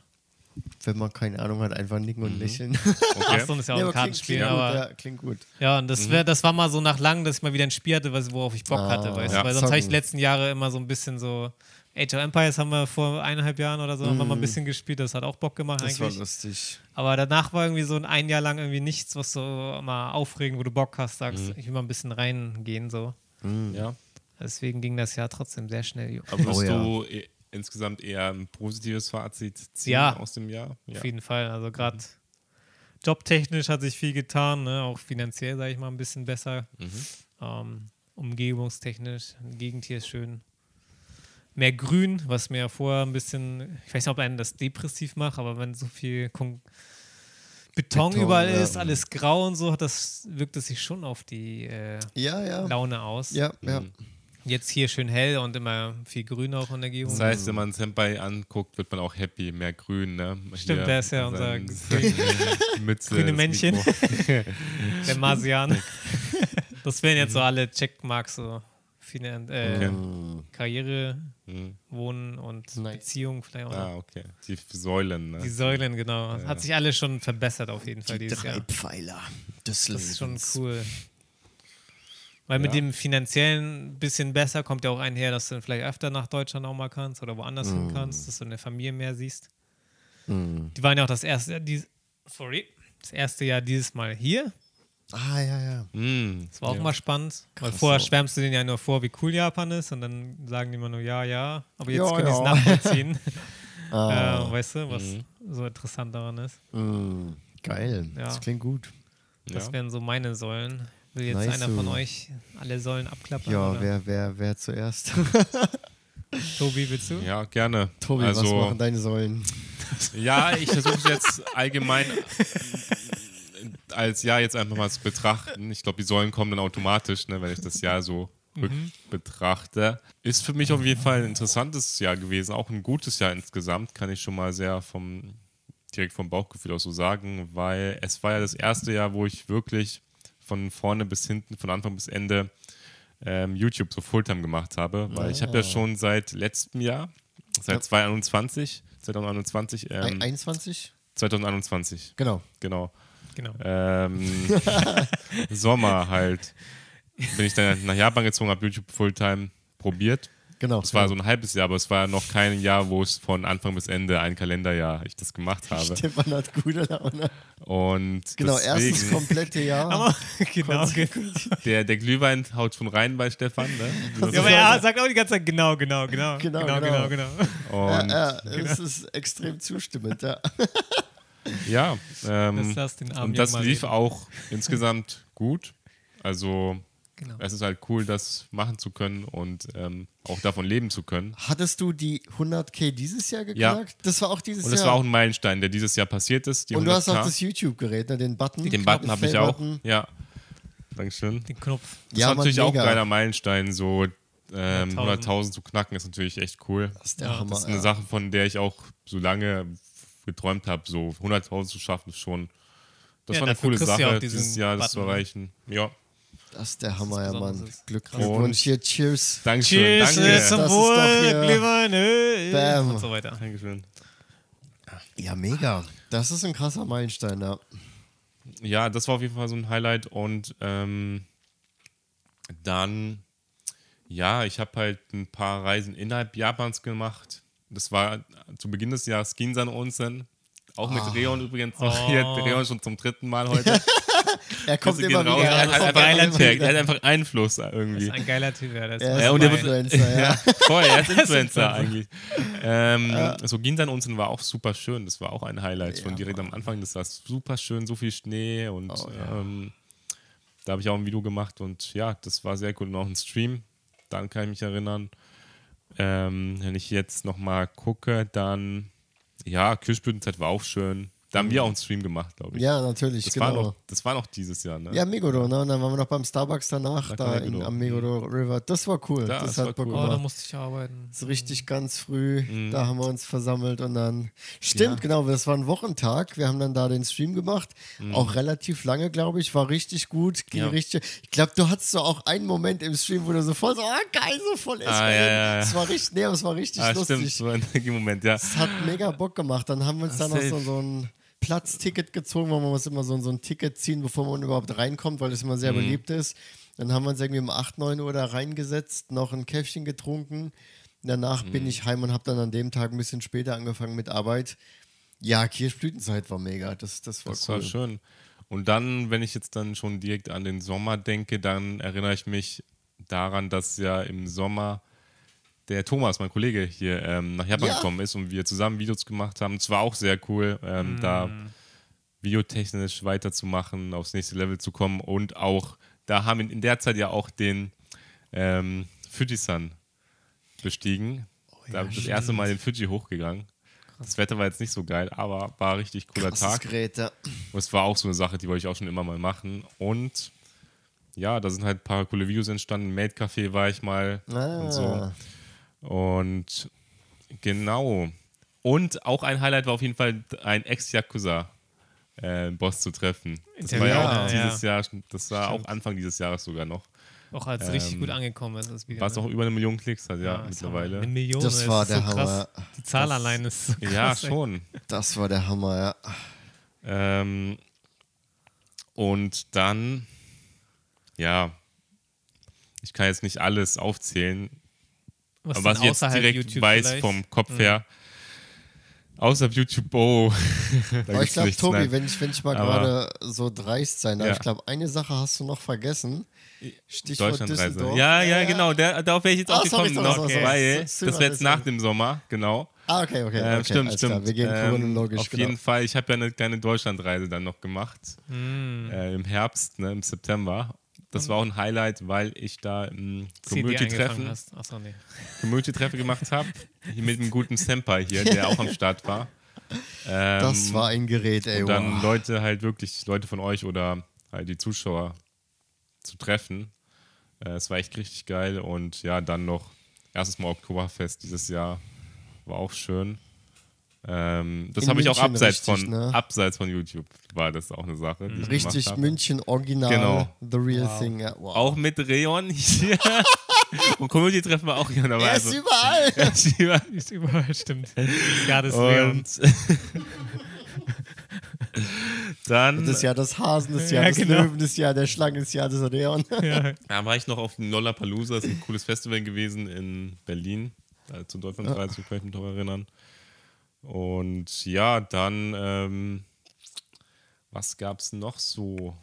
wenn man keine Ahnung hat, einfach nicken und mhm. lächeln. Okay. Hearthstone ist ja auch ein Kartenspiel, klingt, aber. Gut, ja, klingt gut. Ja, und das, mhm. wär, das war mal so nach langem, dass ich mal wieder ein Spiel hatte, worauf ich Bock ah, hatte, weißt ja. du? Weil sonst habe ich die letzten Jahre immer so ein bisschen so. Age of Empires haben wir vor eineinhalb Jahren oder so mhm. haben wir mal ein mhm. bisschen gespielt, das hat auch Bock gemacht das eigentlich. Das war lustig. Aber danach war irgendwie so ein, ein Jahr lang irgendwie nichts, was so mal aufregend, wo du Bock hast, sagst, mhm. ich will mal ein bisschen reingehen so. Ja. Deswegen ging das Jahr trotzdem sehr schnell. Aber bist oh, ja. du insgesamt eher ein positives Fazit ziehen ja, aus dem Jahr. Ja, auf jeden Fall. Also gerade mhm. jobtechnisch hat sich viel getan, ne? auch finanziell, sage ich mal, ein bisschen besser. Mhm. Ähm, umgebungstechnisch, die Gegend hier ist schön. Mehr Grün, was mir vorher ein bisschen, ich weiß nicht, ob einen das depressiv macht, aber wenn so viel Kon Beton, Beton, überall ja. ist, alles grau und so, das wirkt es sich schon auf die äh, ja, ja. Laune aus. Ja, ja. Mhm. Jetzt hier schön hell und immer viel Grün auch in der Gegend. Das heißt, wenn man Senpai anguckt, wird man auch happy, mehr Grün, ne? Stimmt, der ist ja unser Mütze, grüne Männchen. der Marsian. das wären jetzt so alle Checkmarks, so Finan äh, okay. Karriere, mhm. Wohnen und nice. Beziehung vielleicht auch. Ah, okay. Die Säulen. Ne? Die Säulen, genau. Ja. Hat sich alles schon verbessert auf jeden Fall Die dieses drei Jahr. Pfeiler des Das ist schon cool. Weil ja. mit dem finanziellen bisschen besser kommt ja auch einher, dass du dann vielleicht öfter nach Deutschland auch mal kannst oder woanders mm. hin kannst, dass du eine Familie mehr siehst. Mm. Die waren ja auch das erste, die, sorry, das erste Jahr dieses Mal hier. Ah, ja, ja. Mm, das war auch ja. mal spannend. Krass, weil vorher so. schwärmst du denen ja nur vor, wie cool Japan ist und dann sagen die immer nur ja, ja. Aber jetzt ja, können die es nachvollziehen. ah. äh, weißt du, was mm. so interessant daran ist. Mm, geil. Ja. Das klingt gut. Das wären so meine Säulen. Will jetzt nice einer von euch alle Säulen abklappern? Ja, wer, wer, wer zuerst? Tobi, willst du? Ja, gerne. Tobi, also, was machen deine Säulen? Ja, ich versuche es jetzt allgemein als Jahr jetzt einfach mal zu betrachten. Ich glaube, die Säulen kommen dann automatisch, ne, wenn ich das Jahr so mhm. betrachte. Ist für mich auf jeden Fall ein interessantes Jahr gewesen, auch ein gutes Jahr insgesamt, kann ich schon mal sehr vom direkt vom Bauchgefühl aus so sagen, weil es war ja das erste Jahr, wo ich wirklich von vorne bis hinten, von Anfang bis Ende ähm, YouTube so Fulltime gemacht habe, weil oh. ich habe ja ah. schon seit letztem Jahr, seit 2021, 2021, ähm, 21? 2021. Genau. Genau genau. Ähm, Sommer halt. Bin ich dann nach Japan gezogen, habe YouTube Fulltime probiert. Genau. Es war genau. so ein halbes Jahr, aber es war noch kein Jahr, wo es von Anfang bis Ende ein Kalenderjahr ich das gemacht habe. Stefan hat gute Laune. Und genau, deswegen, erstes komplette Jahr. Aber, genau, der, der Glühwein haut schon rein bei Stefan, ne? Ja, aber er sagt auch die ganze Zeit genau, genau, genau. Genau, genau, genau. genau, genau. Und ja, ja, genau. es ist extrem zustimmend, ja. Ja, ähm, das und das lief reden. auch insgesamt gut. Also genau. es ist halt cool, das machen zu können und ähm, auch davon leben zu können. Hattest du die 100k dieses Jahr geknackt? Ja. Das war auch dieses Jahr. Und das war auch ein Meilenstein, der dieses Jahr passiert ist. und du hast auch das YouTube-Gerät, ne? den Button. Den, den Button habe ich auch. Ja. Dankeschön. Den Knopf. Das ja, war natürlich mega. auch ein geiler Meilenstein, so ähm, 100.000 zu knacken, ist natürlich echt cool. Das ist, der ja, Hammer, das ist eine ja. Sache, von der ich auch so lange geträumt habe, so 100.000 zu schaffen, ist schon. Das ja, war eine coole Sache, dieses Jahr das zu erreichen. Ja. Das ist der Hammer, ja, Mann. Glückwunsch hier, cheers. Dankeschön, cheers, danke. Zum Wohl, Bam. Und so weiter. Dankeschön. Ja, mega. Das ist ein krasser Meilenstein, ja. Ja, das war auf jeden Fall so ein Highlight und ähm, dann, ja, ich habe halt ein paar Reisen innerhalb Japans gemacht das war zu Beginn des Jahres Ginsan Onsen. Auch mit oh. Reon übrigens noch oh. hier. Reon schon zum dritten Mal heute. er kommt immer raus. Er, hat einfach, er hat einfach Einfluss irgendwie. Das ist ein geiler Typ, ja. Das er ist ja, und Influencer, ja. Voll, er ist Influencer eigentlich. Ähm, ja. So Ginsan Onsen war auch super schön. Das war auch ein Highlight ja, schon direkt Mann. am Anfang. Das war super schön, so viel Schnee und oh, ja. ähm, da habe ich auch ein Video gemacht und ja, das war sehr cool. Und auch ein Stream, daran kann ich mich erinnern. Ähm, wenn ich jetzt nochmal gucke, dann ja, Kirschblütenzeit war auch schön. Da haben wir auch einen Stream gemacht, glaube ich. Ja, natürlich, das genau. War noch, das war noch dieses Jahr, ne? Ja, Meguro, ne? Und dann waren wir noch beim Starbucks danach, da in, am Meguro mhm. River. Das war cool. Ja, das, das hat Bock cool. gemacht. Oh, da musste ich arbeiten. So richtig ganz früh, mhm. da haben wir uns versammelt und dann. Stimmt, ja. genau, das war ein Wochentag. Wir haben dann da den Stream gemacht. Mhm. Auch relativ lange, glaube ich. War richtig gut. Ging ja. richtig. Ich glaube, du hattest so auch einen Moment im Stream, wo du so voll so, ah, geil, so voll ah, ja, ja, ja. war richtig, nee, es war richtig ah, lustig. Stimmt, so ein Moment, ja. Es hat mega Bock gemacht. Dann haben wir uns dann noch so, so ein Platzticket gezogen, weil man muss immer so, so ein Ticket ziehen, bevor man überhaupt reinkommt, weil das immer sehr mhm. beliebt ist. Dann haben wir uns irgendwie um 8, 9 Uhr da reingesetzt, noch ein Käffchen getrunken. Danach mhm. bin ich heim und habe dann an dem Tag ein bisschen später angefangen mit Arbeit. Ja, Kirschblütenzeit war mega. Das, das war das cool. war schön. Und dann, wenn ich jetzt dann schon direkt an den Sommer denke, dann erinnere ich mich daran, dass ja im Sommer der Thomas, mein Kollege, hier ähm, nach Japan ja. gekommen ist und wir zusammen Videos gemacht haben. Es war auch sehr cool, ähm, mm. da videotechnisch weiterzumachen, aufs nächste Level zu kommen und auch, da haben wir in der Zeit ja auch den ähm, Fujisan bestiegen. Oh, ja, da bin ich das erste Mal den Fuji hochgegangen. Das Wetter war jetzt nicht so geil, aber war ein richtig cooler Krasses Tag. Gerät, ja. Und es war auch so eine Sache, die wollte ich auch schon immer mal machen. Und ja, da sind halt ein paar coole Videos entstanden. Made Café war ich mal Ah. und so. Und genau. Und auch ein Highlight war auf jeden Fall ein Ex-Yakuza-Boss zu treffen. Das war ja Ja, auch ja. dieses Jahr, das war Stimmt. auch Anfang dieses Jahres sogar noch. Auch als Ähm, richtig gut angekommen ist das Video. Was ne? auch über eine Million Klicks hat, ja, ist mittlerweile. Eine Million. Das war ist der so krass. Hammer. Die Zahl allein ist so krass. Ja, ey. schon. Das war der Hammer, ja. Ähm, und dann, ja, ich kann jetzt nicht alles aufzählen, Was, aber was ich jetzt direkt YouTube weiß vielleicht? vom Kopf her, außer YouTube, oh, da Aber ich glaube, Tobi, nein. wenn ich, wenn ich mal gerade so dreist sein darf, Ja. ich glaube, eine Sache hast du noch vergessen. Stichwort Deutschlandreise. Düsseldorf. Ja, ja, genau, der, darauf wäre ich jetzt Ah, auch sorry, gekommen, sorry, noch, sorry, sorry. weil So- das wäre jetzt nach dem Sommer, genau. Ah, okay, okay. Ähm, okay stimmt, stimmt. Klar. Wir gehen Ähm, chronologisch. auf genau. jeden Fall, ich habe ja eine kleine Deutschlandreise dann noch gemacht. Hm. Äh, Im Herbst, ne, im September. Das war auch ein Highlight, weil ich da ein CD Community-Treffen. Achso, nee. Community-Treffen gemacht habe. Mit einem guten Senpai hier, der auch am Start war. Ähm, Das war ein Gerät, ey. und dann wow. Leute halt wirklich, Leute von euch oder halt die Zuschauer zu treffen. Äh, Es war echt richtig geil und ja, dann noch erstes Mal Oktoberfest dieses Jahr. War auch schön. Ähm, das habe ich auch abseits, richtig, von, ne? abseits von YouTube, war das auch eine Sache. Die ich Richtig. München Original. Genau. The real thing. Ja, wow. Auch mit Reon hier. und Community-Treffen war auch hier dabei. er ist also- überall. Er ist überall. Ist überall, stimmt. Ja, das. Und dann Das Jahr des Hasen, das Jahr Ja, des genau. Löwen, das Jahr der Schlange, das Jahr des Leon. Ja. da war ich noch auf dem Lollapalooza, das ist ein cooles Festival gewesen in Berlin, äh, zu Deutschlandreise, kann ich mich noch erinnern. Und ja, dann, ähm, was gab es noch so?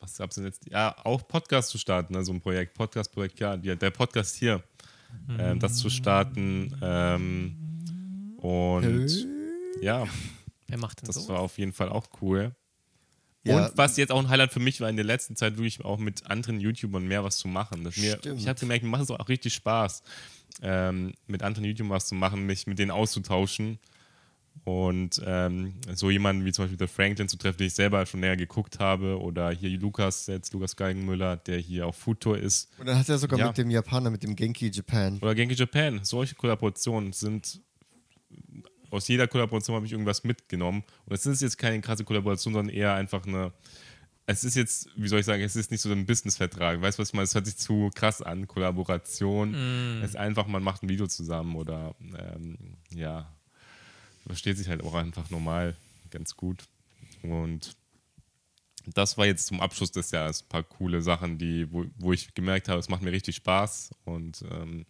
Was gab es denn jetzt? Ja, auch Podcast zu starten, ne, so ein Projekt, Podcast-Projekt, ja, der Podcast hier, ähm, das zu starten. Ähm, und ja, Wer macht denn das so? war auf jeden Fall auch cool. Ja. Und was jetzt auch ein Highlight für mich war in der letzten Zeit, wirklich auch mit anderen YouTubern mehr was zu machen. Das mir, Stimmt. ich habe gemerkt, mir macht es auch richtig Spaß, ähm, mit anderen YouTubern was zu machen, mich mit denen auszutauschen. Und ähm, so jemanden wie zum Beispiel der Franklin zu treffen, den ich selber schon näher geguckt habe. Oder hier Lukas, jetzt Lukas Geigenmüller, der hier auf Foodtour ist. Und dann hat er sogar Ja. mit dem Japaner, mit dem Genki Japan. Oder Genki Japan. Solche Kollaborationen sind. Aus jeder Kollaboration habe ich irgendwas mitgenommen. Und es ist jetzt keine krasse Kollaboration, sondern eher einfach eine. Es ist jetzt, wie soll ich sagen, es ist nicht so ein Business-Vertrag. Weißt du, was ich meine? Es hört sich zu krass an. Kollaboration. Es ist einfach, man macht ein Video zusammen oder ähm, ja, versteht sich halt auch einfach normal ganz gut. Und das war jetzt zum Abschluss des Jahres ein paar coole Sachen, die, wo, wo ich gemerkt habe, es macht mir richtig Spaß. Und ähm,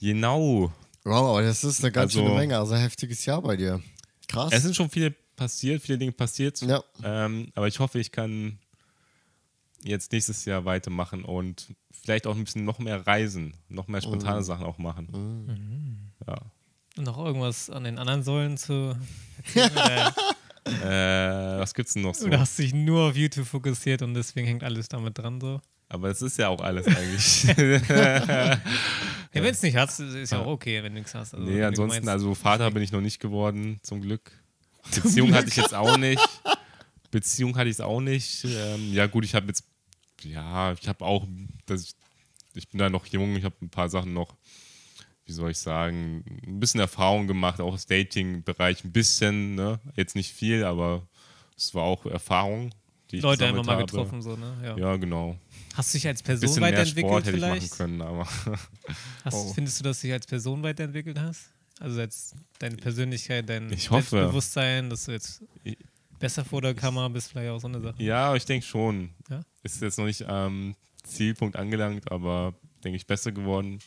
genau, Wow, aber das ist eine ganz Also- schöne Menge. Also heftiges Jahr bei dir. Krass. es sind schon viele passiert, viele Dinge passiert. Ja. Ähm, aber ich hoffe, ich kann jetzt nächstes Jahr weitermachen und vielleicht auch ein bisschen noch mehr reisen, noch mehr spontane Oh. Sachen auch machen. Mhm. Ja. Noch irgendwas an den anderen Säulen zu Äh, was gibt's denn noch so? oder hast du dich nur auf YouTube fokussiert und deswegen hängt alles damit dran so? Aber es ist ja auch alles eigentlich. Ja, wenn es nicht hast, ist ja auch okay, wenn du nichts hast. Also, nee, du ansonsten, meinst- also Vater bin ich noch nicht geworden, zum Glück. Beziehung hatte ich jetzt auch nicht. Beziehung hatte ich es auch nicht. Ähm, ja, gut, ich habe jetzt, ja, ich habe auch, das, ich, ich bin da noch jung, ich habe ein paar Sachen noch, wie soll ich sagen, ein bisschen Erfahrung gemacht, auch im Dating-Bereich ein bisschen, ne? Jetzt nicht viel, aber es war auch Erfahrung, die ich Leute einfach mal habe. getroffen, so, ne? Ja. Ja, genau. Hast du dich als Person Bisschen mehr weiterentwickelt Sport hätte ich vielleicht? machen können, aber Hast, Oh. Findest du, dass du dich als Person weiterentwickelt hast? Also als deine Persönlichkeit, dein Ich. Selbstbewusstsein, dass du jetzt Ich- besser vor der Kamera bist, vielleicht auch so eine Sache. ja, ich denke schon. Ja? Ist jetzt noch nicht am Zielpunkt angelangt, aber denke ich besser geworden.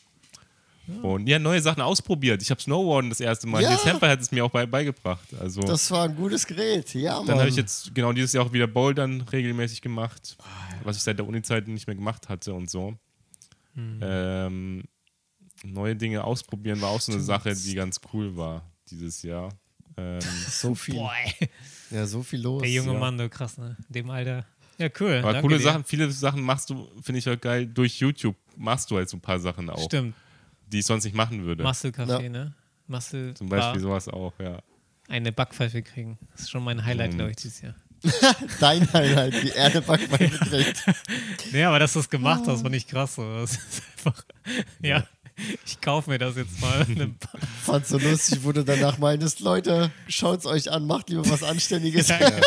Und ja, neue Sachen ausprobiert. Ich habe Snowboarden das erste Mal. Ja. Der Sample hat es mir auch bei, beigebracht. Also das war ein gutes Gerät. Ja, Mann. dann habe ich jetzt genau dieses Jahr auch wieder Bouldern regelmäßig gemacht, was ich seit der Uni-Zeit nicht mehr gemacht hatte und so. Ähm, neue Dinge ausprobieren war auch so eine Sache, die ganz cool war dieses Jahr. Ähm, so viel. Boah, ey. Ja, so viel los. der junge ja. Mann, du krass, ne? In dem Alter. Ja, cool. aber danke coole dir. Sachen, viele Sachen machst du, finde ich halt geil, durch YouTube machst du halt so ein paar Sachen auch, Stimmt. Die ich sonst nicht machen würde. Muscle Café, Ja. ne? Muscle Zum Beispiel Bar. sowas auch, ja. eine Backpfeife kriegen. Das ist schon mein Highlight, Und- glaube ich, dieses Jahr. Dein Highlight, die Erde Backpfeife gekriegt. Nee, aber dass du es gemacht hast, fand ich krass. so. Das ist einfach, ja, ich kaufe mir das jetzt mal. Fand so lustig, wo du danach meintest, Leute, schaut's euch an, macht lieber was Anständiges. Ja, ja.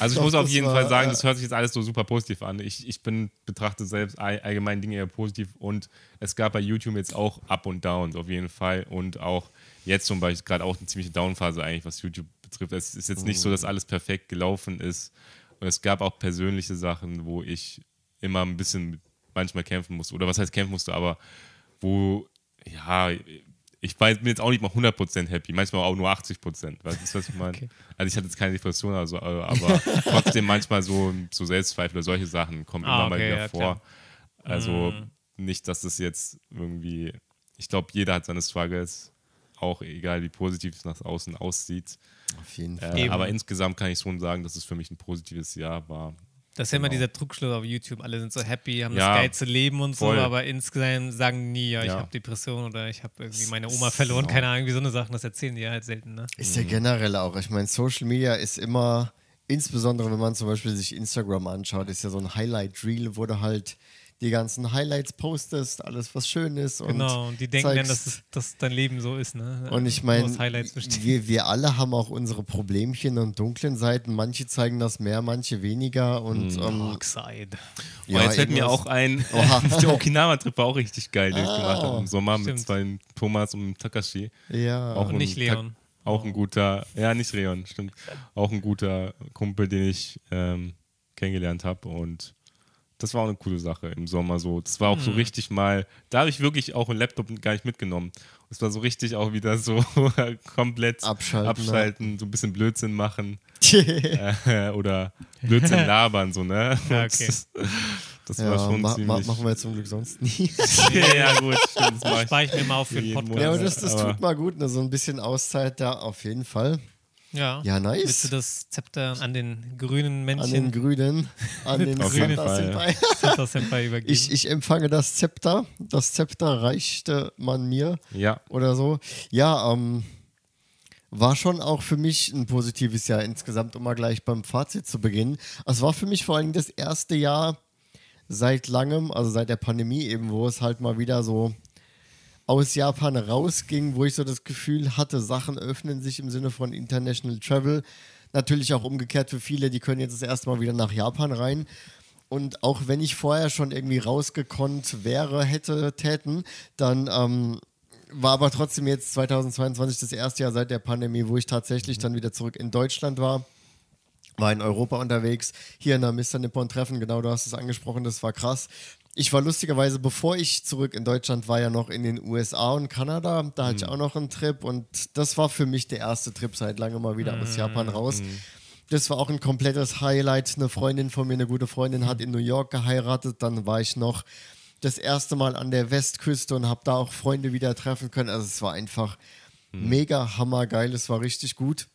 Also ich Doch, muss auf jeden war, Fall sagen, ja. das hört sich jetzt alles so super positiv an. Ich, ich bin betrachte selbst all- allgemein Dinge eher positiv und es gab bei YouTube jetzt auch Up und Downs auf jeden Fall und auch jetzt zum Beispiel gerade auch eine ziemliche Downphase eigentlich, was YouTube betrifft. Es ist jetzt nicht so, Mhm. dass alles perfekt gelaufen ist und es gab auch persönliche Sachen, wo ich immer ein bisschen manchmal kämpfen musste oder was heißt kämpfen musste, aber wo ja ich war, bin jetzt auch nicht mal 100% happy, manchmal auch nur 80%. Weißt du, was ich meine? Okay. Also ich hatte jetzt keine Depression, also, äh, aber trotzdem manchmal so, so Selbstzweifel oder solche Sachen kommen Ah, immer mal okay, wieder ja, vor. klar. Also nicht, dass das jetzt irgendwie, ich glaube, jeder hat seine Struggles, auch egal wie positiv es nach außen aussieht. Auf jeden Fall. Äh, aber insgesamt kann ich schon sagen, dass es für mich ein positives Jahr war. Das ist ja immer Genau. dieser Trugschluss auf YouTube. Alle sind so happy, haben Ja, das geilste Leben und so, voll. aber insgesamt sagen nie, ja, ich Ja. habe Depression oder ich habe irgendwie meine Oma verloren. Keine Ahnung, wie so eine Sachen, das erzählen die ja halt selten. Ne? Ist ja generell auch. Ich meine, Social Media ist immer, insbesondere wenn man zum Beispiel sich Instagram anschaut, ist ja so ein Highlight-Reel, wo du halt die ganzen Highlights postest, alles was schön ist. Und Genau, und die denken dann, dass, es, dass dein Leben so ist. Ne? Und ich meine, wir, wir alle haben auch unsere Problemchen und dunklen Seiten. Manche zeigen das mehr, manche weniger. Und ähm, Oxide. Ja, jetzt fällt mir auch ein, der Okinawa-Trip war auch richtig geil, den ich Ah. gemacht habe im Sommer mit Stimmt. zwei Thomas und Takashi. Ja, Auch Und nicht Leon. Ta- Auch ein guter, ja, nicht Leon, stimmt. Auch ein guter Kumpel, den ich ähm, kennengelernt habe. Und das war auch eine coole Sache im Sommer so. Das war auch Hm. so richtig mal, da habe ich wirklich auch einen Laptop gar nicht mitgenommen. Es war so richtig auch wieder so komplett Abschalten, abschalten so ein bisschen Blödsinn machen äh, oder Blödsinn labern, so, ne? Ja, okay. Das, das war ja schon ma ma machen wir zum Glück sonst nie. ja, gut, stimmt, das mach ich. Spare ich mir mal auf für den jeden Podcast. Monat. ja, aber das, das Aber- tut mal gut, ne? so ein bisschen Auszeit da auf jeden Fall. Ja. Ja, nice. Willst du das Zepter an den grünen An Männchen den Grünen, an den Santa Fall, Senpai. Zepter Senpai übergeben? Ich, ich empfange das Zepter. Das Zepter reichte man mir Ja, oder so. Ja, ähm, war schon auch für mich ein positives Jahr insgesamt, um mal gleich beim Fazit zu beginnen. Es war für mich vor allem das erste Jahr seit langem, also seit der Pandemie eben, wo es halt mal wieder so aus Japan rausging, wo ich so das Gefühl hatte, Sachen öffnen sich im Sinne von International Travel. Natürlich auch umgekehrt für viele, die können jetzt das erste Mal wieder nach Japan rein. Und auch wenn ich vorher schon irgendwie rausgekonnt wäre, hätte, täten, dann ähm, war aber trotzdem jetzt 2022 das erste Jahr seit der Pandemie, wo ich tatsächlich dann wieder zurück in Deutschland war. War in Europa unterwegs, hier in der Mr. Nippon Treffen, genau, du hast es angesprochen, das war krass. Ich war lustigerweise, bevor ich zurück in Deutschland war, ja noch in den USA und Kanada. Da hatte ich auch noch einen Trip und das war für mich der erste Trip seit langem mal wieder aus Japan raus. Das war auch ein komplettes Highlight. Eine Freundin von mir, eine gute Freundin, hat in New York geheiratet. Dann war ich noch das erste Mal an der Westküste und habe da auch Freunde wieder treffen können. Also es war einfach mega hammergeil. Es war richtig gut.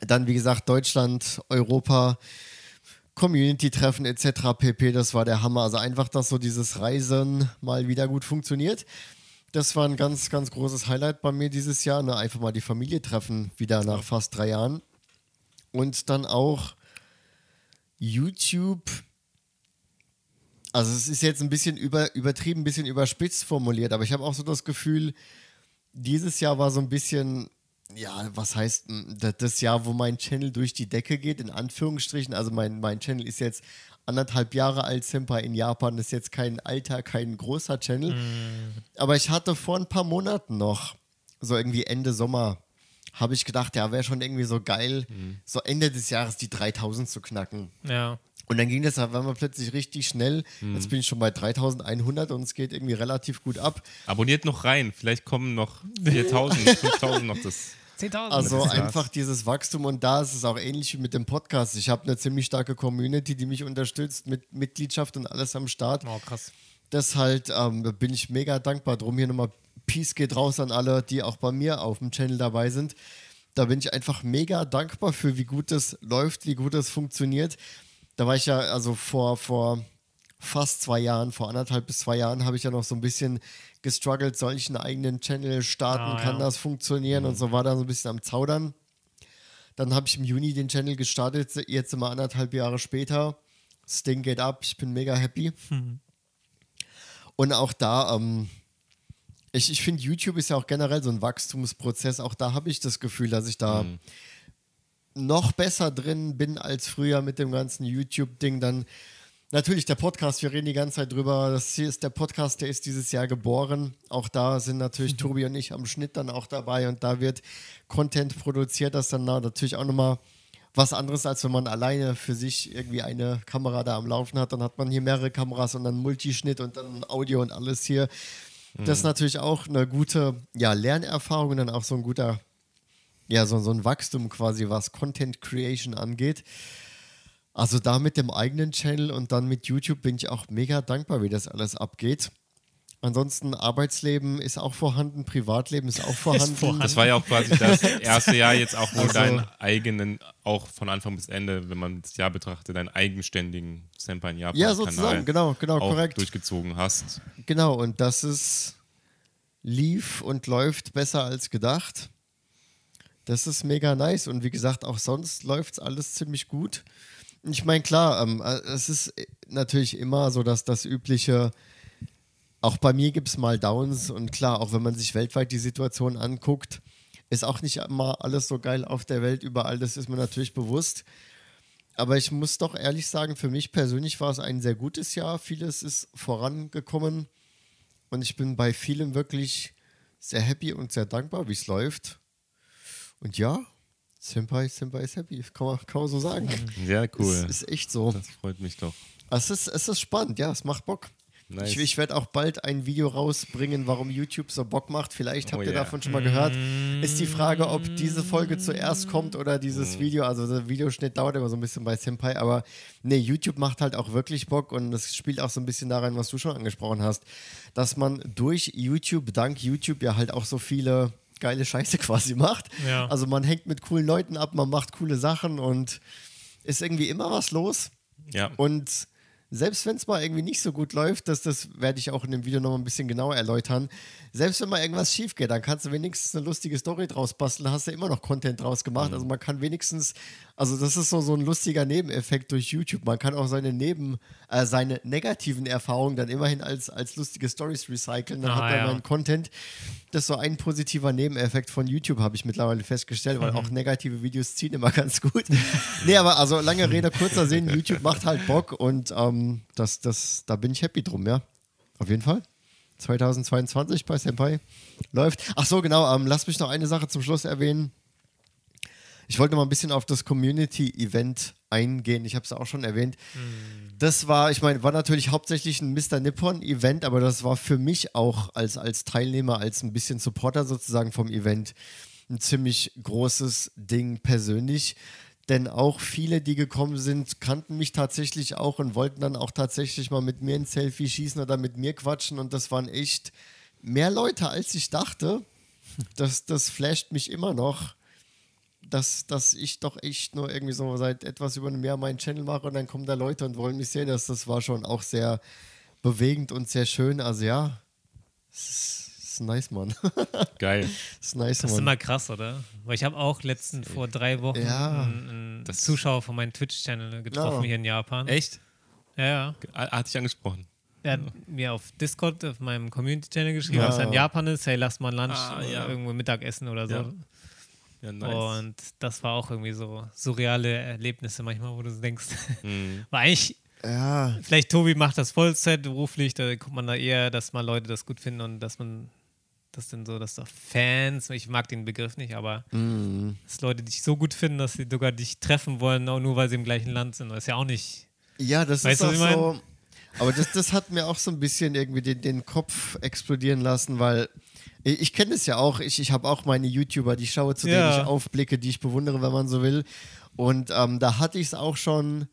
Dann, wie gesagt, Deutschland, Europa, Community-Treffen etc. pp. Das war der Hammer. Also einfach, dass so dieses Reisen mal wieder gut funktioniert. Das war ein ganz, ganz großes Highlight bei mir dieses Jahr. Ne? Einfach mal die Familie treffen, wieder nach fast drei Jahren. Und dann auch YouTube. Also es ist jetzt ein bisschen über, übertrieben, ein bisschen überspitzt formuliert, aber ich habe auch so das Gefühl, dieses Jahr war so ein bisschen, ja, was heißt das Jahr, wo mein Channel durch die Decke geht, in Anführungsstrichen. Also mein, mein Channel ist jetzt anderthalb Jahre alt, Senpai in Japan ist jetzt kein alter, kein großer Channel. Aber ich hatte vor ein paar Monaten noch, so irgendwie Ende Sommer, habe ich gedacht, ja, wäre schon irgendwie so geil, so Ende des Jahres die 3000 zu knacken. ja. Und dann ging das auf einmal plötzlich richtig schnell. Jetzt bin ich schon bei 3100 und es geht irgendwie relativ gut ab. abonniert noch rein. Vielleicht kommen noch 4000, 5000 noch das. 10.000. Also Das einfach dieses Wachstum und da ist es auch ähnlich wie mit dem Podcast. Ich habe eine ziemlich starke Community, die mich unterstützt mit Mitgliedschaft und alles am Start. oh, krass. Das halt, ähm, da bin ich mega dankbar drum. Hier nochmal Peace geht raus an alle, die auch bei mir auf dem Channel dabei sind. Da bin ich einfach mega dankbar für, wie gut es läuft, wie gut es funktioniert. Da war ich ja, also vor, vor fast zwei Jahren, vor anderthalb bis zwei Jahren, habe ich ja noch so ein bisschen gestruggelt, soll ich einen eigenen Channel starten, Ah, kann ja. das funktionieren und so war da so ein bisschen am Zaudern. Dann habe ich im Juni den Channel gestartet, jetzt immer anderthalb Jahre später. Das Ding geht ab, ich bin mega happy. Mhm. Und auch da, ähm, ich, ich finde, YouTube ist ja auch generell so ein Wachstumsprozess. Auch da habe ich das Gefühl, dass ich da mhm. noch besser drin bin als früher mit dem ganzen YouTube-Ding. Dann natürlich der Podcast, wir reden die ganze Zeit drüber. Das hier ist der Podcast, der ist dieses Jahr geboren. Auch da sind natürlich mhm. Tobi und ich am Schnitt dann auch dabei und da wird Content produziert, das dann natürlich auch nochmal was anderes, als wenn man alleine für sich irgendwie eine Kamera da am Laufen hat. Dann hat man hier mehrere Kameras und dann Multischnitt und dann Audio und alles hier. Mhm. Das ist natürlich auch eine gute ja, Lernerfahrung und dann auch so ein guter, ja, so, so ein Wachstum quasi, was Content Creation angeht. Also da mit dem eigenen Channel und dann mit YouTube bin ich auch mega dankbar, wie das alles abgeht. Ansonsten Arbeitsleben ist auch vorhanden, Privatleben ist auch vorhanden. Ist vorhanden. Das war ja auch quasi das erste Jahr jetzt auch, wo also, deinen eigenen, auch von Anfang bis Ende, wenn man das Jahr betrachtet, deinen eigenständigen Senpai in Japan Ja, sozusagen, genau, genau, auch korrekt. durchgezogen hast. Genau, und das ist lief und läuft besser als gedacht. Das ist mega nice und wie gesagt, auch sonst läuft es alles ziemlich gut. Ich meine, klar, ähm, äh, es ist natürlich immer so, dass das übliche auch bei mir gibt es mal Downs und klar, auch wenn man sich weltweit die Situation anguckt, ist auch nicht immer alles so geil auf der Welt überall, das ist mir natürlich bewusst. Aber ich muss doch ehrlich sagen, für mich persönlich war es ein sehr gutes Jahr. Vieles ist vorangekommen und ich bin bei vielem wirklich sehr happy und sehr dankbar, wie es läuft. Und ja, Senpai, Senpai ist happy, kann man, kann man so sagen. Ja, cool. Es ist echt so. Das freut mich doch. Es ist, es ist spannend, ja, es macht Bock. Nice. Ich, ich werde auch bald ein Video rausbringen, warum YouTube so Bock macht. Vielleicht habt oh, ihr yeah. davon schon mal gehört. Ist die Frage, ob diese Folge zuerst kommt oder dieses mm. Video. Also der Videoschnitt dauert immer so ein bisschen bei Senpai, aber nee, YouTube macht halt auch wirklich Bock und das spielt auch so ein bisschen da rein, was du schon angesprochen hast, dass man durch YouTube, dank YouTube ja halt auch so viele geile Scheiße quasi macht. Ja. Also man hängt mit coolen Leuten ab, man macht coole Sachen und ist irgendwie immer was los. Ja. Und selbst wenn es mal irgendwie nicht so gut läuft, das, das werde ich auch in dem Video noch mal ein bisschen genauer erläutern. Selbst wenn mal irgendwas schief geht, dann kannst du wenigstens eine lustige Story draus basteln, hast du immer noch Content draus gemacht. Mhm. Also man kann wenigstens, also das ist so, so ein lustiger Nebeneffekt durch YouTube. Man kann auch seine Neben, äh, seine negativen Erfahrungen dann immerhin als, als lustige Stories recyceln. Dann ah, hat man ja. Content. Das ist so ein positiver Nebeneffekt von YouTube, habe ich mittlerweile festgestellt, weil mhm. auch negative Videos ziehen immer ganz gut. nee, aber also lange Rede, kurzer Sinn, YouTube macht halt Bock und ähm, das, das, da bin ich happy drum, ja. Auf jeden Fall. 2022 bei Senpai läuft. Ach so, genau. Ähm, lass mich noch eine Sache zum Schluss erwähnen. Ich wollte mal ein bisschen auf das Community-Event eingehen. Ich habe es auch schon erwähnt. Mm. Das war, ich meine, war natürlich hauptsächlich ein Mr. Nippon-Event, aber das war für mich auch als, als Teilnehmer, als ein bisschen Supporter sozusagen vom Event ein ziemlich großes Ding persönlich denn auch viele, die gekommen sind, kannten mich tatsächlich auch und wollten dann auch tatsächlich mal mit mir ein Selfie schießen oder mit mir quatschen und das waren echt mehr Leute, als ich dachte. Das, das flasht mich immer noch, dass, dass ich doch echt nur irgendwie so seit etwas über einem Jahr meinen Channel mache und dann kommen da Leute und wollen mich sehen. Das, das war schon auch sehr bewegend und sehr schön. Also ja, es ist ist nice, Mann. Geil. Das ist nice, Das ist immer krass, oder? Weil ich habe auch letzten vor drei Wochen ja. einen, einen Zuschauer von meinem Twitch-Channel getroffen oh. hier in Japan. Echt? Ja, ja. Hat dich angesprochen. Er hat mir auf Discord, auf meinem Community-Channel geschrieben, ja. dass er in Japan ist. Hey, lass mal Lunch ah, ja. irgendwo Mittagessen oder so. Ja. Ja, nice. Und das war auch irgendwie so surreale Erlebnisse manchmal, wo du denkst, mhm. war eigentlich ja. Vielleicht Tobi macht das Vollzeit beruflich, da kommt man da eher, dass mal Leute das gut finden und dass man das sind so, dass doch Fans, ich mag den Begriff nicht, aber mm. dass Leute dich so gut finden, dass sie sogar dich treffen wollen, nur weil sie im gleichen Land sind. Das ist ja auch nicht. Ja, das weißt ist auch so. Aber das, das hat mir auch so ein bisschen irgendwie den, den Kopf explodieren lassen, weil ich, ich kenne es ja auch. Ich, ich habe auch meine YouTuber, die ich schaue, zu ja. denen ich aufblicke, die ich bewundere, wenn man so will. Und ähm, da hatte ich es auch schon,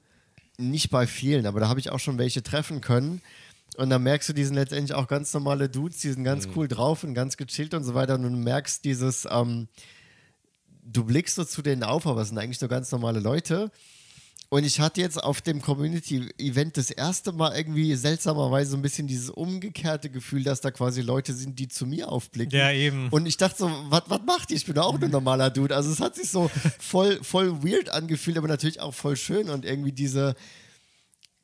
nicht bei vielen, aber da habe ich auch schon welche treffen können. Und dann merkst du, die sind letztendlich auch ganz normale Dudes, die sind ganz mhm. cool drauf und ganz gechillt und so weiter. Und du merkst dieses, ähm, du blickst so zu denen auf, aber es sind eigentlich nur ganz normale Leute. und ich hatte jetzt auf dem Community-Event das erste Mal irgendwie seltsamerweise so ein bisschen dieses umgekehrte Gefühl, dass da quasi Leute sind, die zu mir aufblicken. Ja, eben. Und ich dachte so, was macht ihr? Ich bin doch auch ein normaler Dude. Also es hat sich so voll, voll weird angefühlt, aber natürlich auch voll schön und irgendwie diese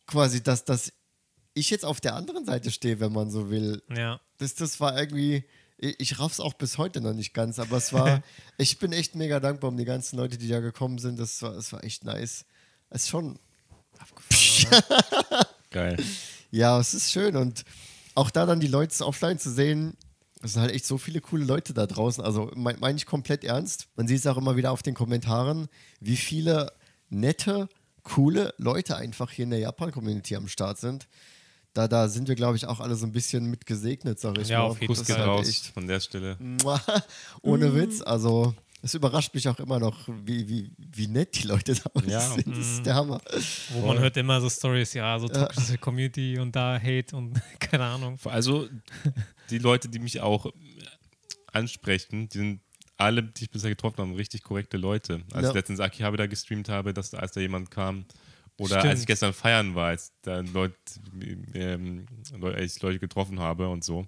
quasi, dass, dass ich jetzt auf der anderen Seite stehe, wenn man so will. Ja. Das, das war irgendwie, ich, ich raff's auch bis heute noch nicht ganz, aber es war, ich bin echt mega dankbar um die ganzen Leute, die da gekommen sind. Das war, das war echt nice. Es ist schon, Abgefahren? Geil. ja, es ist schön und auch da dann die Leute offline zu sehen, es sind halt echt so viele coole Leute da draußen. Also meine mein ich komplett ernst. Man sieht es auch immer wieder auf den Kommentaren, wie viele nette, coole Leute einfach hier in der Japan-Community am Start sind. Da, da sind wir, glaube ich, auch alle so ein bisschen mit gesegnet, sag ich Ja, mal. auf jeden Kuss geht halt raus echt- von der Stelle. Ohne Witz, also es überrascht mich auch immer noch, wie, wie, wie nett die Leute da Ja. sind. Das ist der Hammer. Wo man hört immer so Stories, ja, so toxische Community und da Hate und keine Ahnung. Also die Leute, die mich auch ansprechen, die sind alle, die ich bisher getroffen habe, richtig korrekte Leute. Als Ja. ich letztens Akihabe da gestreamt habe, dass da, als da jemand kam, oder Stimmt. als ich gestern feiern war, als da Leute, ähm, Leute, als ich Leute getroffen habe und so.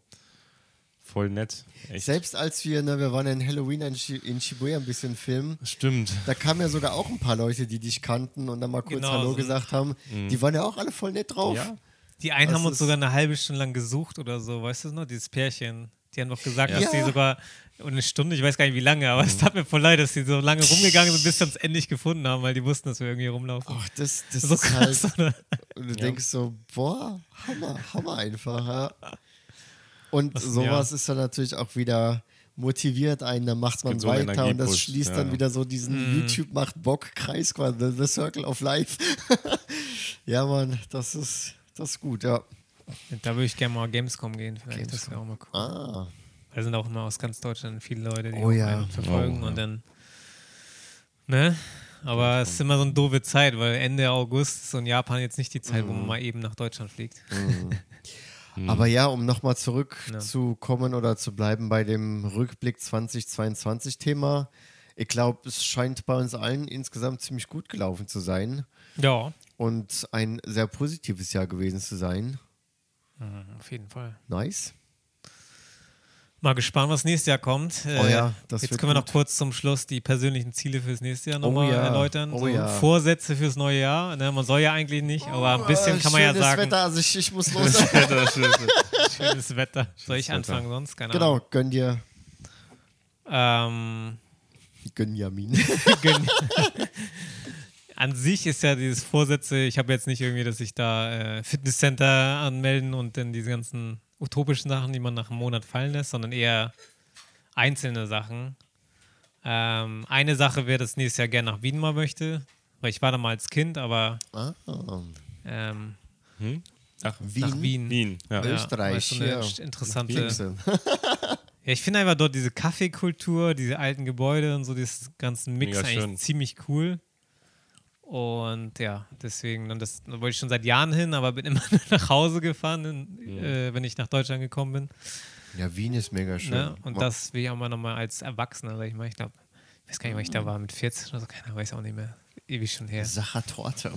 Voll nett. Echt. Selbst als wir, ne, wir waren in Halloween in, in Shibuya ein bisschen filmen, Stimmt. da kamen ja sogar auch ein paar Leute, die dich kannten und dann mal kurz Genau, Hallo so- gesagt haben. Die waren ja auch alle voll nett drauf. Ja. Die einen Das haben uns sogar eine halbe Stunde lang gesucht oder so, weißt du noch, dieses Pärchen. Die haben doch gesagt, Ja. dass die sogar und eine Stunde, ich weiß gar nicht wie lange, aber es tat mir voll leid, dass die so lange rumgegangen sind, bis sie uns endlich gefunden haben, weil die wussten, dass wir irgendwie rumlaufen. Ach, das, das so ist krass, halt. oder? Und du denkst so, boah, Hammer, Hammer einfach. Ja. Und Was- sowas ist dann natürlich auch wieder motiviert einen, dann macht man so weiter und das schließt ja. dann wieder so diesen YouTube macht Bock Kreis quasi, the, the Circle of Life. ja, Mann, das ist, das ist gut, ja. Da würde ich gerne mal Gamescom gehen, vielleicht. Das wäre auch mal cool. Ah, Da sind auch immer aus ganz Deutschland viele Leute, die Oh ja. einen verfolgen Oh, und dann. Ne? Aber es ist immer so eine doofe Zeit, weil Ende August ist so in Japan jetzt nicht die Zeit, wo Mhm. man mal eben nach Deutschland fliegt. Aber ja, um nochmal Ja. zurückzukommen oder zu bleiben bei dem Rückblick 2022-Thema. Ich glaube, es scheint bei uns allen insgesamt ziemlich gut gelaufen zu sein Ja, und ein sehr positives Jahr gewesen zu sein. auf jeden Fall. Nice. Mal gespannt, was nächstes Jahr kommt. Äh, Oh ja, das Jetzt können wir noch kurz zum Schluss die persönlichen Ziele fürs nächste Jahr nochmal ja, erläutern. oh so ja. Vorsätze fürs neue Jahr. Ne? Man soll ja eigentlich nicht, aber ein bisschen Äh, kann man ja schönes sagen. Wetter, also ich, ich muss los. Schönes Wetter. Soll ich Wetter. anfangen sonst? Keine genau, Ahnung. gönn dir. Ähm, Gönjamin. Gönn- An sich ist ja dieses Vorsätze, ich habe jetzt nicht irgendwie, dass ich da äh, Fitnesscenter anmelden und dann diese ganzen utopischen Sachen, die man nach einem Monat fallen lässt, sondern eher einzelne Sachen. Ähm, eine Sache wäre, dass ich nächstes Jahr gerne nach Wien mal möchte, weil ich war da mal als Kind, aber ah, ähm, Hm? Ach, Wien. nach Wien. Wien. Ja. Ja. Österreich, so eine ja. interessante. Ja, ich finde einfach dort diese Kaffeekultur, diese alten Gebäude und so, dieses ganzen Mix Mega eigentlich schön. ziemlich cool. Und ja, deswegen, und das da wollte ich schon seit Jahren hin, aber bin immer nur nach Hause gefahren, in, äh, wenn ich nach Deutschland gekommen bin. Ja, Wien ist mega schön. Ne? Und das will ich auch mal nochmal als Erwachsener, sag ich mal. Ich glaube, ich weiß gar nicht, wann ich da war, mit 14 oder so, keiner weiß auch nicht mehr. Ewig schon her. Sachertorte.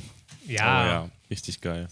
Ja, Oh, ja, richtig geil.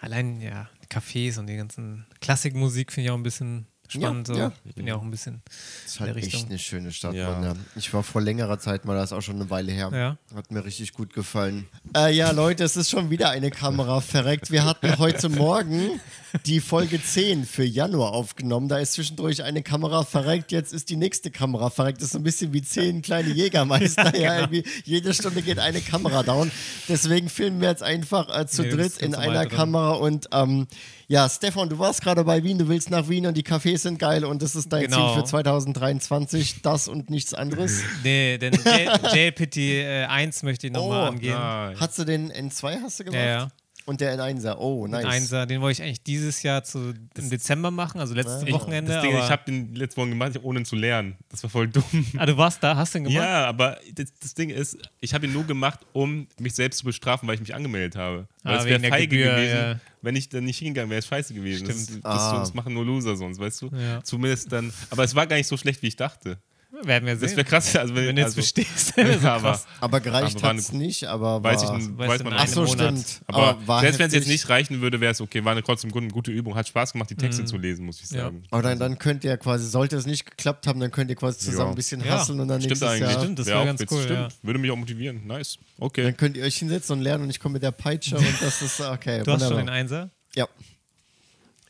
allein, ja, die Cafés und die ganzen Klassikmusik finde ich auch ein bisschen spannend. Ja, so. ja. Ich bin ja auch ein bisschen. ist halt der echt eine schöne Stadt. Ja. Mann, ja. Ich war vor längerer Zeit mal, das ist auch schon eine Weile her. Ja. Hat mir richtig gut gefallen. Äh, ja, Leute, es ist schon wieder eine Kamera verreckt. Wir hatten heute Morgen die Folge 10 für Januar aufgenommen. Da ist zwischendurch eine Kamera verreckt. Jetzt ist die nächste Kamera verreckt. Das ist so ein bisschen wie zehn kleine Jägermeister. ja, genau. jede Stunde geht eine Kamera down. Deswegen filmen wir jetzt einfach äh, zu Nee, dritt in einer drin. Kamera. Und ähm, ja, Stefan, du warst gerade bei Wien. Du willst nach Wien und die Cafés sind geil. Und das ist dein Genau. Ziel für 2023. Das und nichts anderes. Nee, den J- JLPT äh, 1 möchte ich nochmal Oh, angehen. Nein. Hast du den N2 hast du gemacht? Ja, ja. Und der N1er. Oh, nice. Den Einser, den wollte ich eigentlich dieses Jahr zu, im Dezember machen, also letztes Ich- Wochenende. Das Ding, aber, ich habe den letzten Morgen gemacht, ohne ihn zu lernen. Das war voll dumm. ah, du warst da, hast du den gemacht? Ja, aber das, das Ding ist, ich habe ihn nur gemacht, um mich selbst zu bestrafen, weil ich mich angemeldet habe. Weil Ah, es wäre feige Gebühr, gewesen, ja. wenn ich dann nicht hingegangen wäre, es scheiße gewesen. Das, Stimmt. das, Ah. das machen nur Loser sonst, weißt du? Ja. Zumindest dann. Aber es war gar nicht so schlecht, wie ich dachte. Werden wir sehen. Das wäre krass. Also wenn, Wenn du jetzt also, bestehst, wäre Ja, aber-. Aber gereicht Aber hat es nicht, aber weiß ich, weiß du, man Ach so, Monat. stimmt. Aber, war selbst wenn es jetzt nicht reichen würde, wäre es okay. War eine trotzdem gut- eine gute Übung. Hat Spaß gemacht, die Texte zu lesen, muss ich Ja. sagen. Aber dann, dann könnt ihr quasi, sollte es nicht geklappt haben, dann könnt ihr quasi zusammen Ja. ein bisschen Ja, hasseln und dann Stimmt nächstes eigentlich. Jahr, Stimmt, das Wär wär auch ganz cool, Stimmt. ja. Würde mich auch motivieren. Nice. Okay. dann könnt ihr euch hinsetzen und lernen und ich komme mit der Peitsche und das ist okay. Du hast schon wunderbar. den Einser? Ja.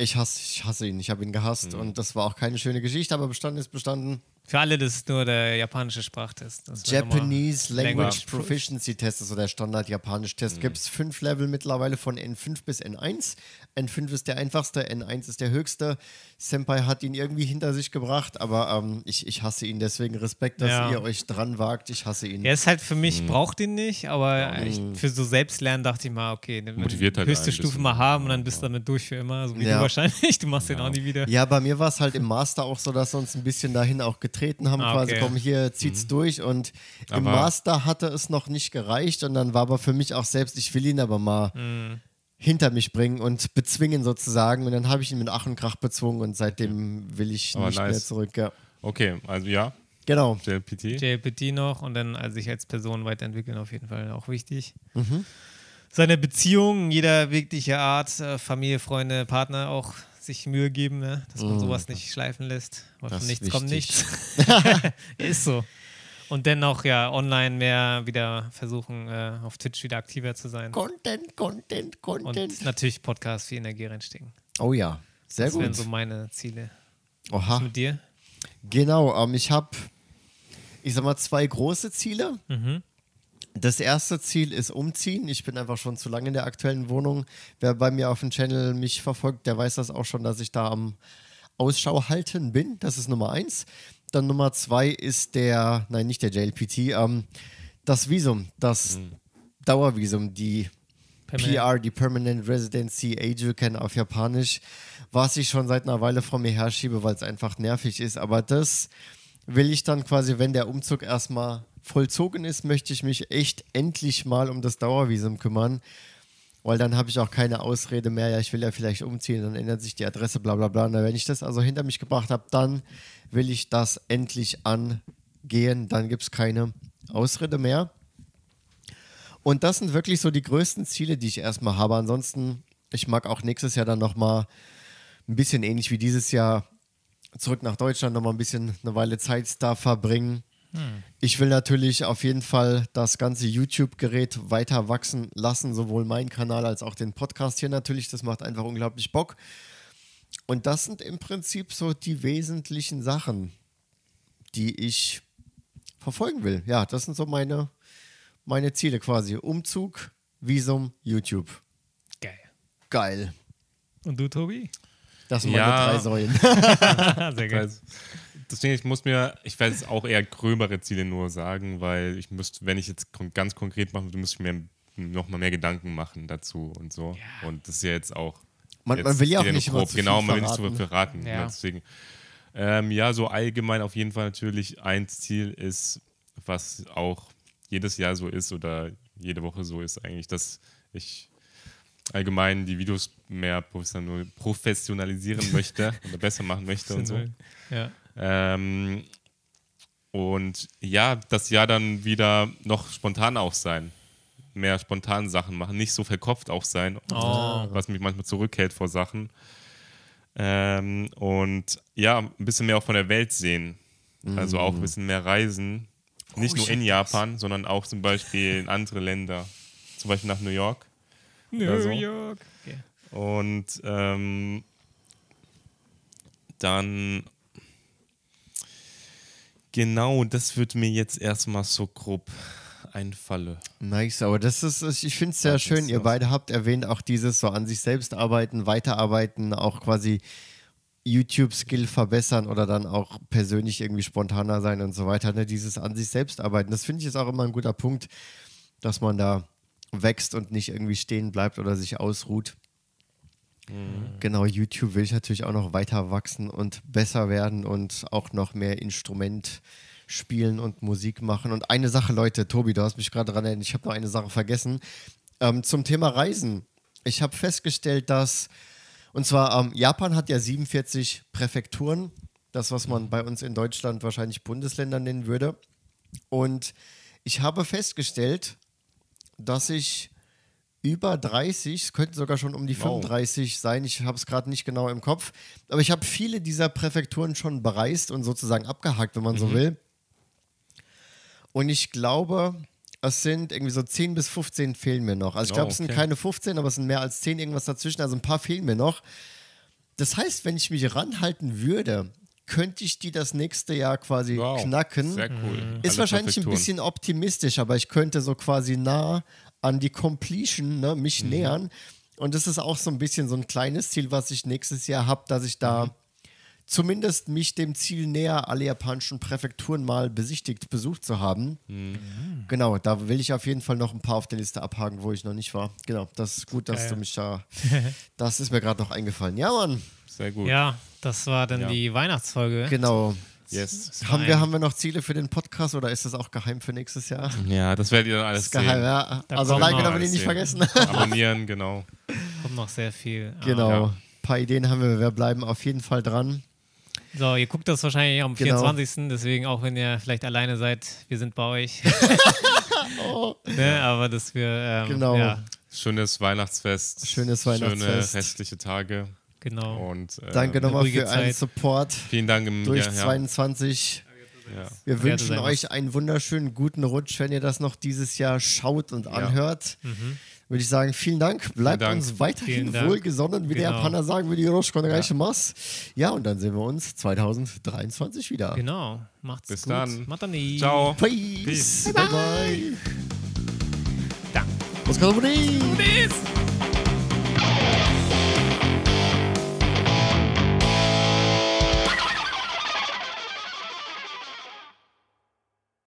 Ich hasse, ich hasse ihn, ich habe ihn gehasst Mhm. und das war auch keine schöne Geschichte, aber bestanden ist bestanden. Für alle, das ist nur der japanische Sprachtest. Japanese Language Proficiency Test, also der Standard-Japanisch-Test. Mhm. Gibt es fünf Level mittlerweile von N5 bis N1. N5 ist der einfachste, N1 ist der höchste. Senpai hat ihn irgendwie hinter sich gebracht, aber ähm, ich, ich hasse ihn, deswegen Respekt, dass Ja. ihr euch dran wagt. Ich hasse ihn. Er ist halt für Mhm. mich, braucht ihn nicht, aber ich, für so Selbstlernen dachte ich mal, okay, dann Motiviert halt höchste Stufe mal haben und dann bist du damit durch für immer, so wie Ja. du wahrscheinlich. Du machst den auch nie wieder. Ja, bei mir war es halt im Master auch so, dass uns ein bisschen dahin auch getreten haben, Ah, quasi, okay. komm, hier zieht's durch und im Aber- Master hatte es noch nicht gereicht und dann war aber für mich auch selbst, ich will ihn aber mal Mhm. hinter mich bringen und bezwingen sozusagen und dann habe ich ihn mit Ach und Krach bezwungen und seitdem will ich Aber nicht mehr nice. zurück, ja. Okay, also ja, Genau. JLPT. JLPT noch und dann also sich als Person weiterentwickeln auf jeden Fall auch wichtig. Mhm. Seine Beziehung jeder wirkliche Art, äh, Familie, Freunde, Partner auch sich Mühe geben, ne? dass man sowas nicht schleifen lässt. Weil. Das von nichts kommt nichts. ist so. Und dennoch ja online mehr wieder versuchen, äh, auf Twitch wieder aktiver zu sein. Content, Content, Content. Und natürlich Podcast viel Energie reinstecken. Oh ja, sehr Das wären gut. so meine Ziele. Oha. Was mit dir? Genau, ähm, ich habe, ich sag mal, zwei große Ziele. Mhm. Das erste Ziel ist umziehen. Ich bin einfach schon zu lange in der aktuellen Wohnung. Wer bei mir auf dem Channel mich verfolgt, der weiß das auch schon, dass ich da am Ausschau halten bin. Das ist Nummer eins. Dann Nummer zwei ist der, nein, nicht der JLPT, ähm, das Visum, das Dauervisum, die Permanent. PR, die Permanent Residency Ajuken auf Japanisch, was ich schon seit einer Weile vor mir herschiebe, weil es einfach nervig ist. Aber das will ich dann quasi, wenn der Umzug erstmal vollzogen ist, möchte ich mich echt endlich mal um das Dauervisum kümmern. Weil dann habe ich auch keine Ausrede mehr, ja, ich will ja vielleicht umziehen, dann ändert sich die Adresse, bla bla bla. Und wenn ich das also hinter mich gebracht habe, dann will ich das endlich angehen. Dann gibt es keine Ausrede mehr. Und das sind wirklich so die größten Ziele, die ich erstmal habe. Ansonsten, ich mag auch nächstes Jahr dann nochmal ein bisschen ähnlich wie dieses Jahr zurück nach Deutschland, nochmal ein bisschen eine Weile Zeit da verbringen. Ich will natürlich auf jeden Fall das ganze YouTube-Gerät weiter wachsen lassen, sowohl meinen Kanal als auch den Podcast hier natürlich. Das macht einfach unglaublich Bock. Und das sind im Prinzip so die wesentlichen Sachen, die ich verfolgen will. Ja, das sind so meine, meine Ziele quasi. Umzug, Visum, YouTube. Geil. Geil. Und du, Tobi? Das sind Ja. meine drei Säulen. Sehr geil. Deswegen, ich muss mir, ich werde jetzt auch eher gröbere Ziele nur sagen, weil ich müsste, wenn ich jetzt ganz konkret machen würde, müsste ich mir noch mal mehr Gedanken machen dazu und so. Und das ist ja jetzt auch. Man- jetzt man will ja auch nicht grob. Genau, man will nicht zu verraten. viel verraten. Ja. Ja. Deswegen. Ähm, ja, so allgemein auf jeden Fall natürlich ein Ziel ist, was auch jedes Jahr so ist oder jede Woche so ist, eigentlich, dass ich allgemein die Videos mehr professional- professionalisieren möchte oder besser machen möchte und so. Ja. Ähm, und ja, das Jahr dann wieder noch spontan auch sein. Mehr spontan Sachen machen, nicht so verkopft auch sein, Oh. was mich manchmal zurückhält vor Sachen. Ähm, und ja, ein bisschen mehr auch von der Welt sehen. Also auch ein bisschen mehr reisen. Nicht nur in Japan, sondern auch zum Beispiel in andere Länder. Zum Beispiel nach New York. New so. York. Okay. Und ähm, dann genau, das wird mir jetzt erstmal so grob einfallen. Nice, aber das ist, ich finde es sehr Das schön. Ihr beide habt erwähnt, auch dieses so an sich selbst arbeiten, weiterarbeiten, auch quasi YouTube-Skill verbessern oder dann auch persönlich irgendwie spontaner sein und so weiter. Ne? Dieses an sich selbst arbeiten, das finde ich ist auch immer ein guter Punkt, dass man da wächst und nicht irgendwie stehen bleibt oder sich ausruht. Genau, YouTube will ich natürlich auch noch weiter wachsen und besser werden und auch noch mehr Instrument spielen und Musik machen. Und eine Sache, Leute, Tobi, du hast mich gerade daran erinnert, ich habe noch eine Sache vergessen. Ähm, zum Thema Reisen. Ich habe festgestellt, dass, und zwar, ähm, Japan hat ja 47 Präfekturen. Das, was man bei uns in Deutschland wahrscheinlich Bundesländer nennen würde. Und ich habe festgestellt, dass ich über 30, es könnten sogar schon um die Wow. 35 sein, ich habe es gerade nicht genau im Kopf, aber ich habe viele dieser Präfekturen schon bereist und sozusagen abgehakt, wenn man Mhm. so will. Und ich glaube, es sind irgendwie so 10 bis 15 fehlen mir noch. Also ich Oh, glaube, es sind okay. keine 15, aber es sind mehr als 10 irgendwas dazwischen, also ein paar fehlen mir noch. Das heißt, wenn ich mich ranhalten würde, könnte ich die das nächste Jahr quasi Wow, knacken. Sehr cool. Ist Alle wahrscheinlich ein bisschen optimistisch, aber ich könnte so quasi nah an die Completion ne, mich Mhm. nähern. Und das ist auch so ein bisschen so ein kleines Ziel, was ich nächstes Jahr habe, dass ich da Mhm. zumindest mich dem Ziel näher, alle japanischen Präfekturen mal besichtigt, besucht zu haben. Mhm. Genau, da will ich auf jeden Fall noch ein paar auf der Liste abhaken, wo ich noch nicht war. Genau, das ist gut, dass Geil. du mich da. das ist mir gerade noch eingefallen. Ja, Mann, Sehr gut. Ja, das war dann Ja. die Weihnachtsfolge. genau. Yes. Haben wir, haben wir noch Ziele für den Podcast oder ist das auch geheim für nächstes Jahr? Ja, das werdet ihr dann Das alles ist geheim, ja. Da Also kommt like noch aber alles nicht sehen. vergessen. Abonnieren, genau. kommt noch sehr viel. Ah. Genau. Ja. Ein paar Ideen haben wir, wir bleiben auf jeden Fall dran. So, ihr guckt das wahrscheinlich am Genau. 24. Deswegen, auch wenn ihr vielleicht alleine seid, wir sind bei euch. ne, aber dass wir, ähm, Oh. Genau. ja, Schönes Weihnachtsfest. Schönes Schöne Weihnachtsfest. restliche Tage. Genau. Und äh, Danke nochmal für euren. Support Vielen Dank im durch ja, ja, 22. ja. Wir wünschen sein euch einen wunderschönen guten Rutsch, wenn ihr das noch dieses Jahr schaut und anhört. Würde ich sagen, vielen Dank. Bleibt Dank. uns weiterhin Vielen wohlgesonnen, wie der Genau. Japaner sagen würde, Yoroshiku onegai Mas. Ja, und dann sehen wir uns 2023 wieder. Genau. Macht's Bis gut. dann. Matane. Ciao. Peace. Peace. Bye bye. Da. Oscar Bis.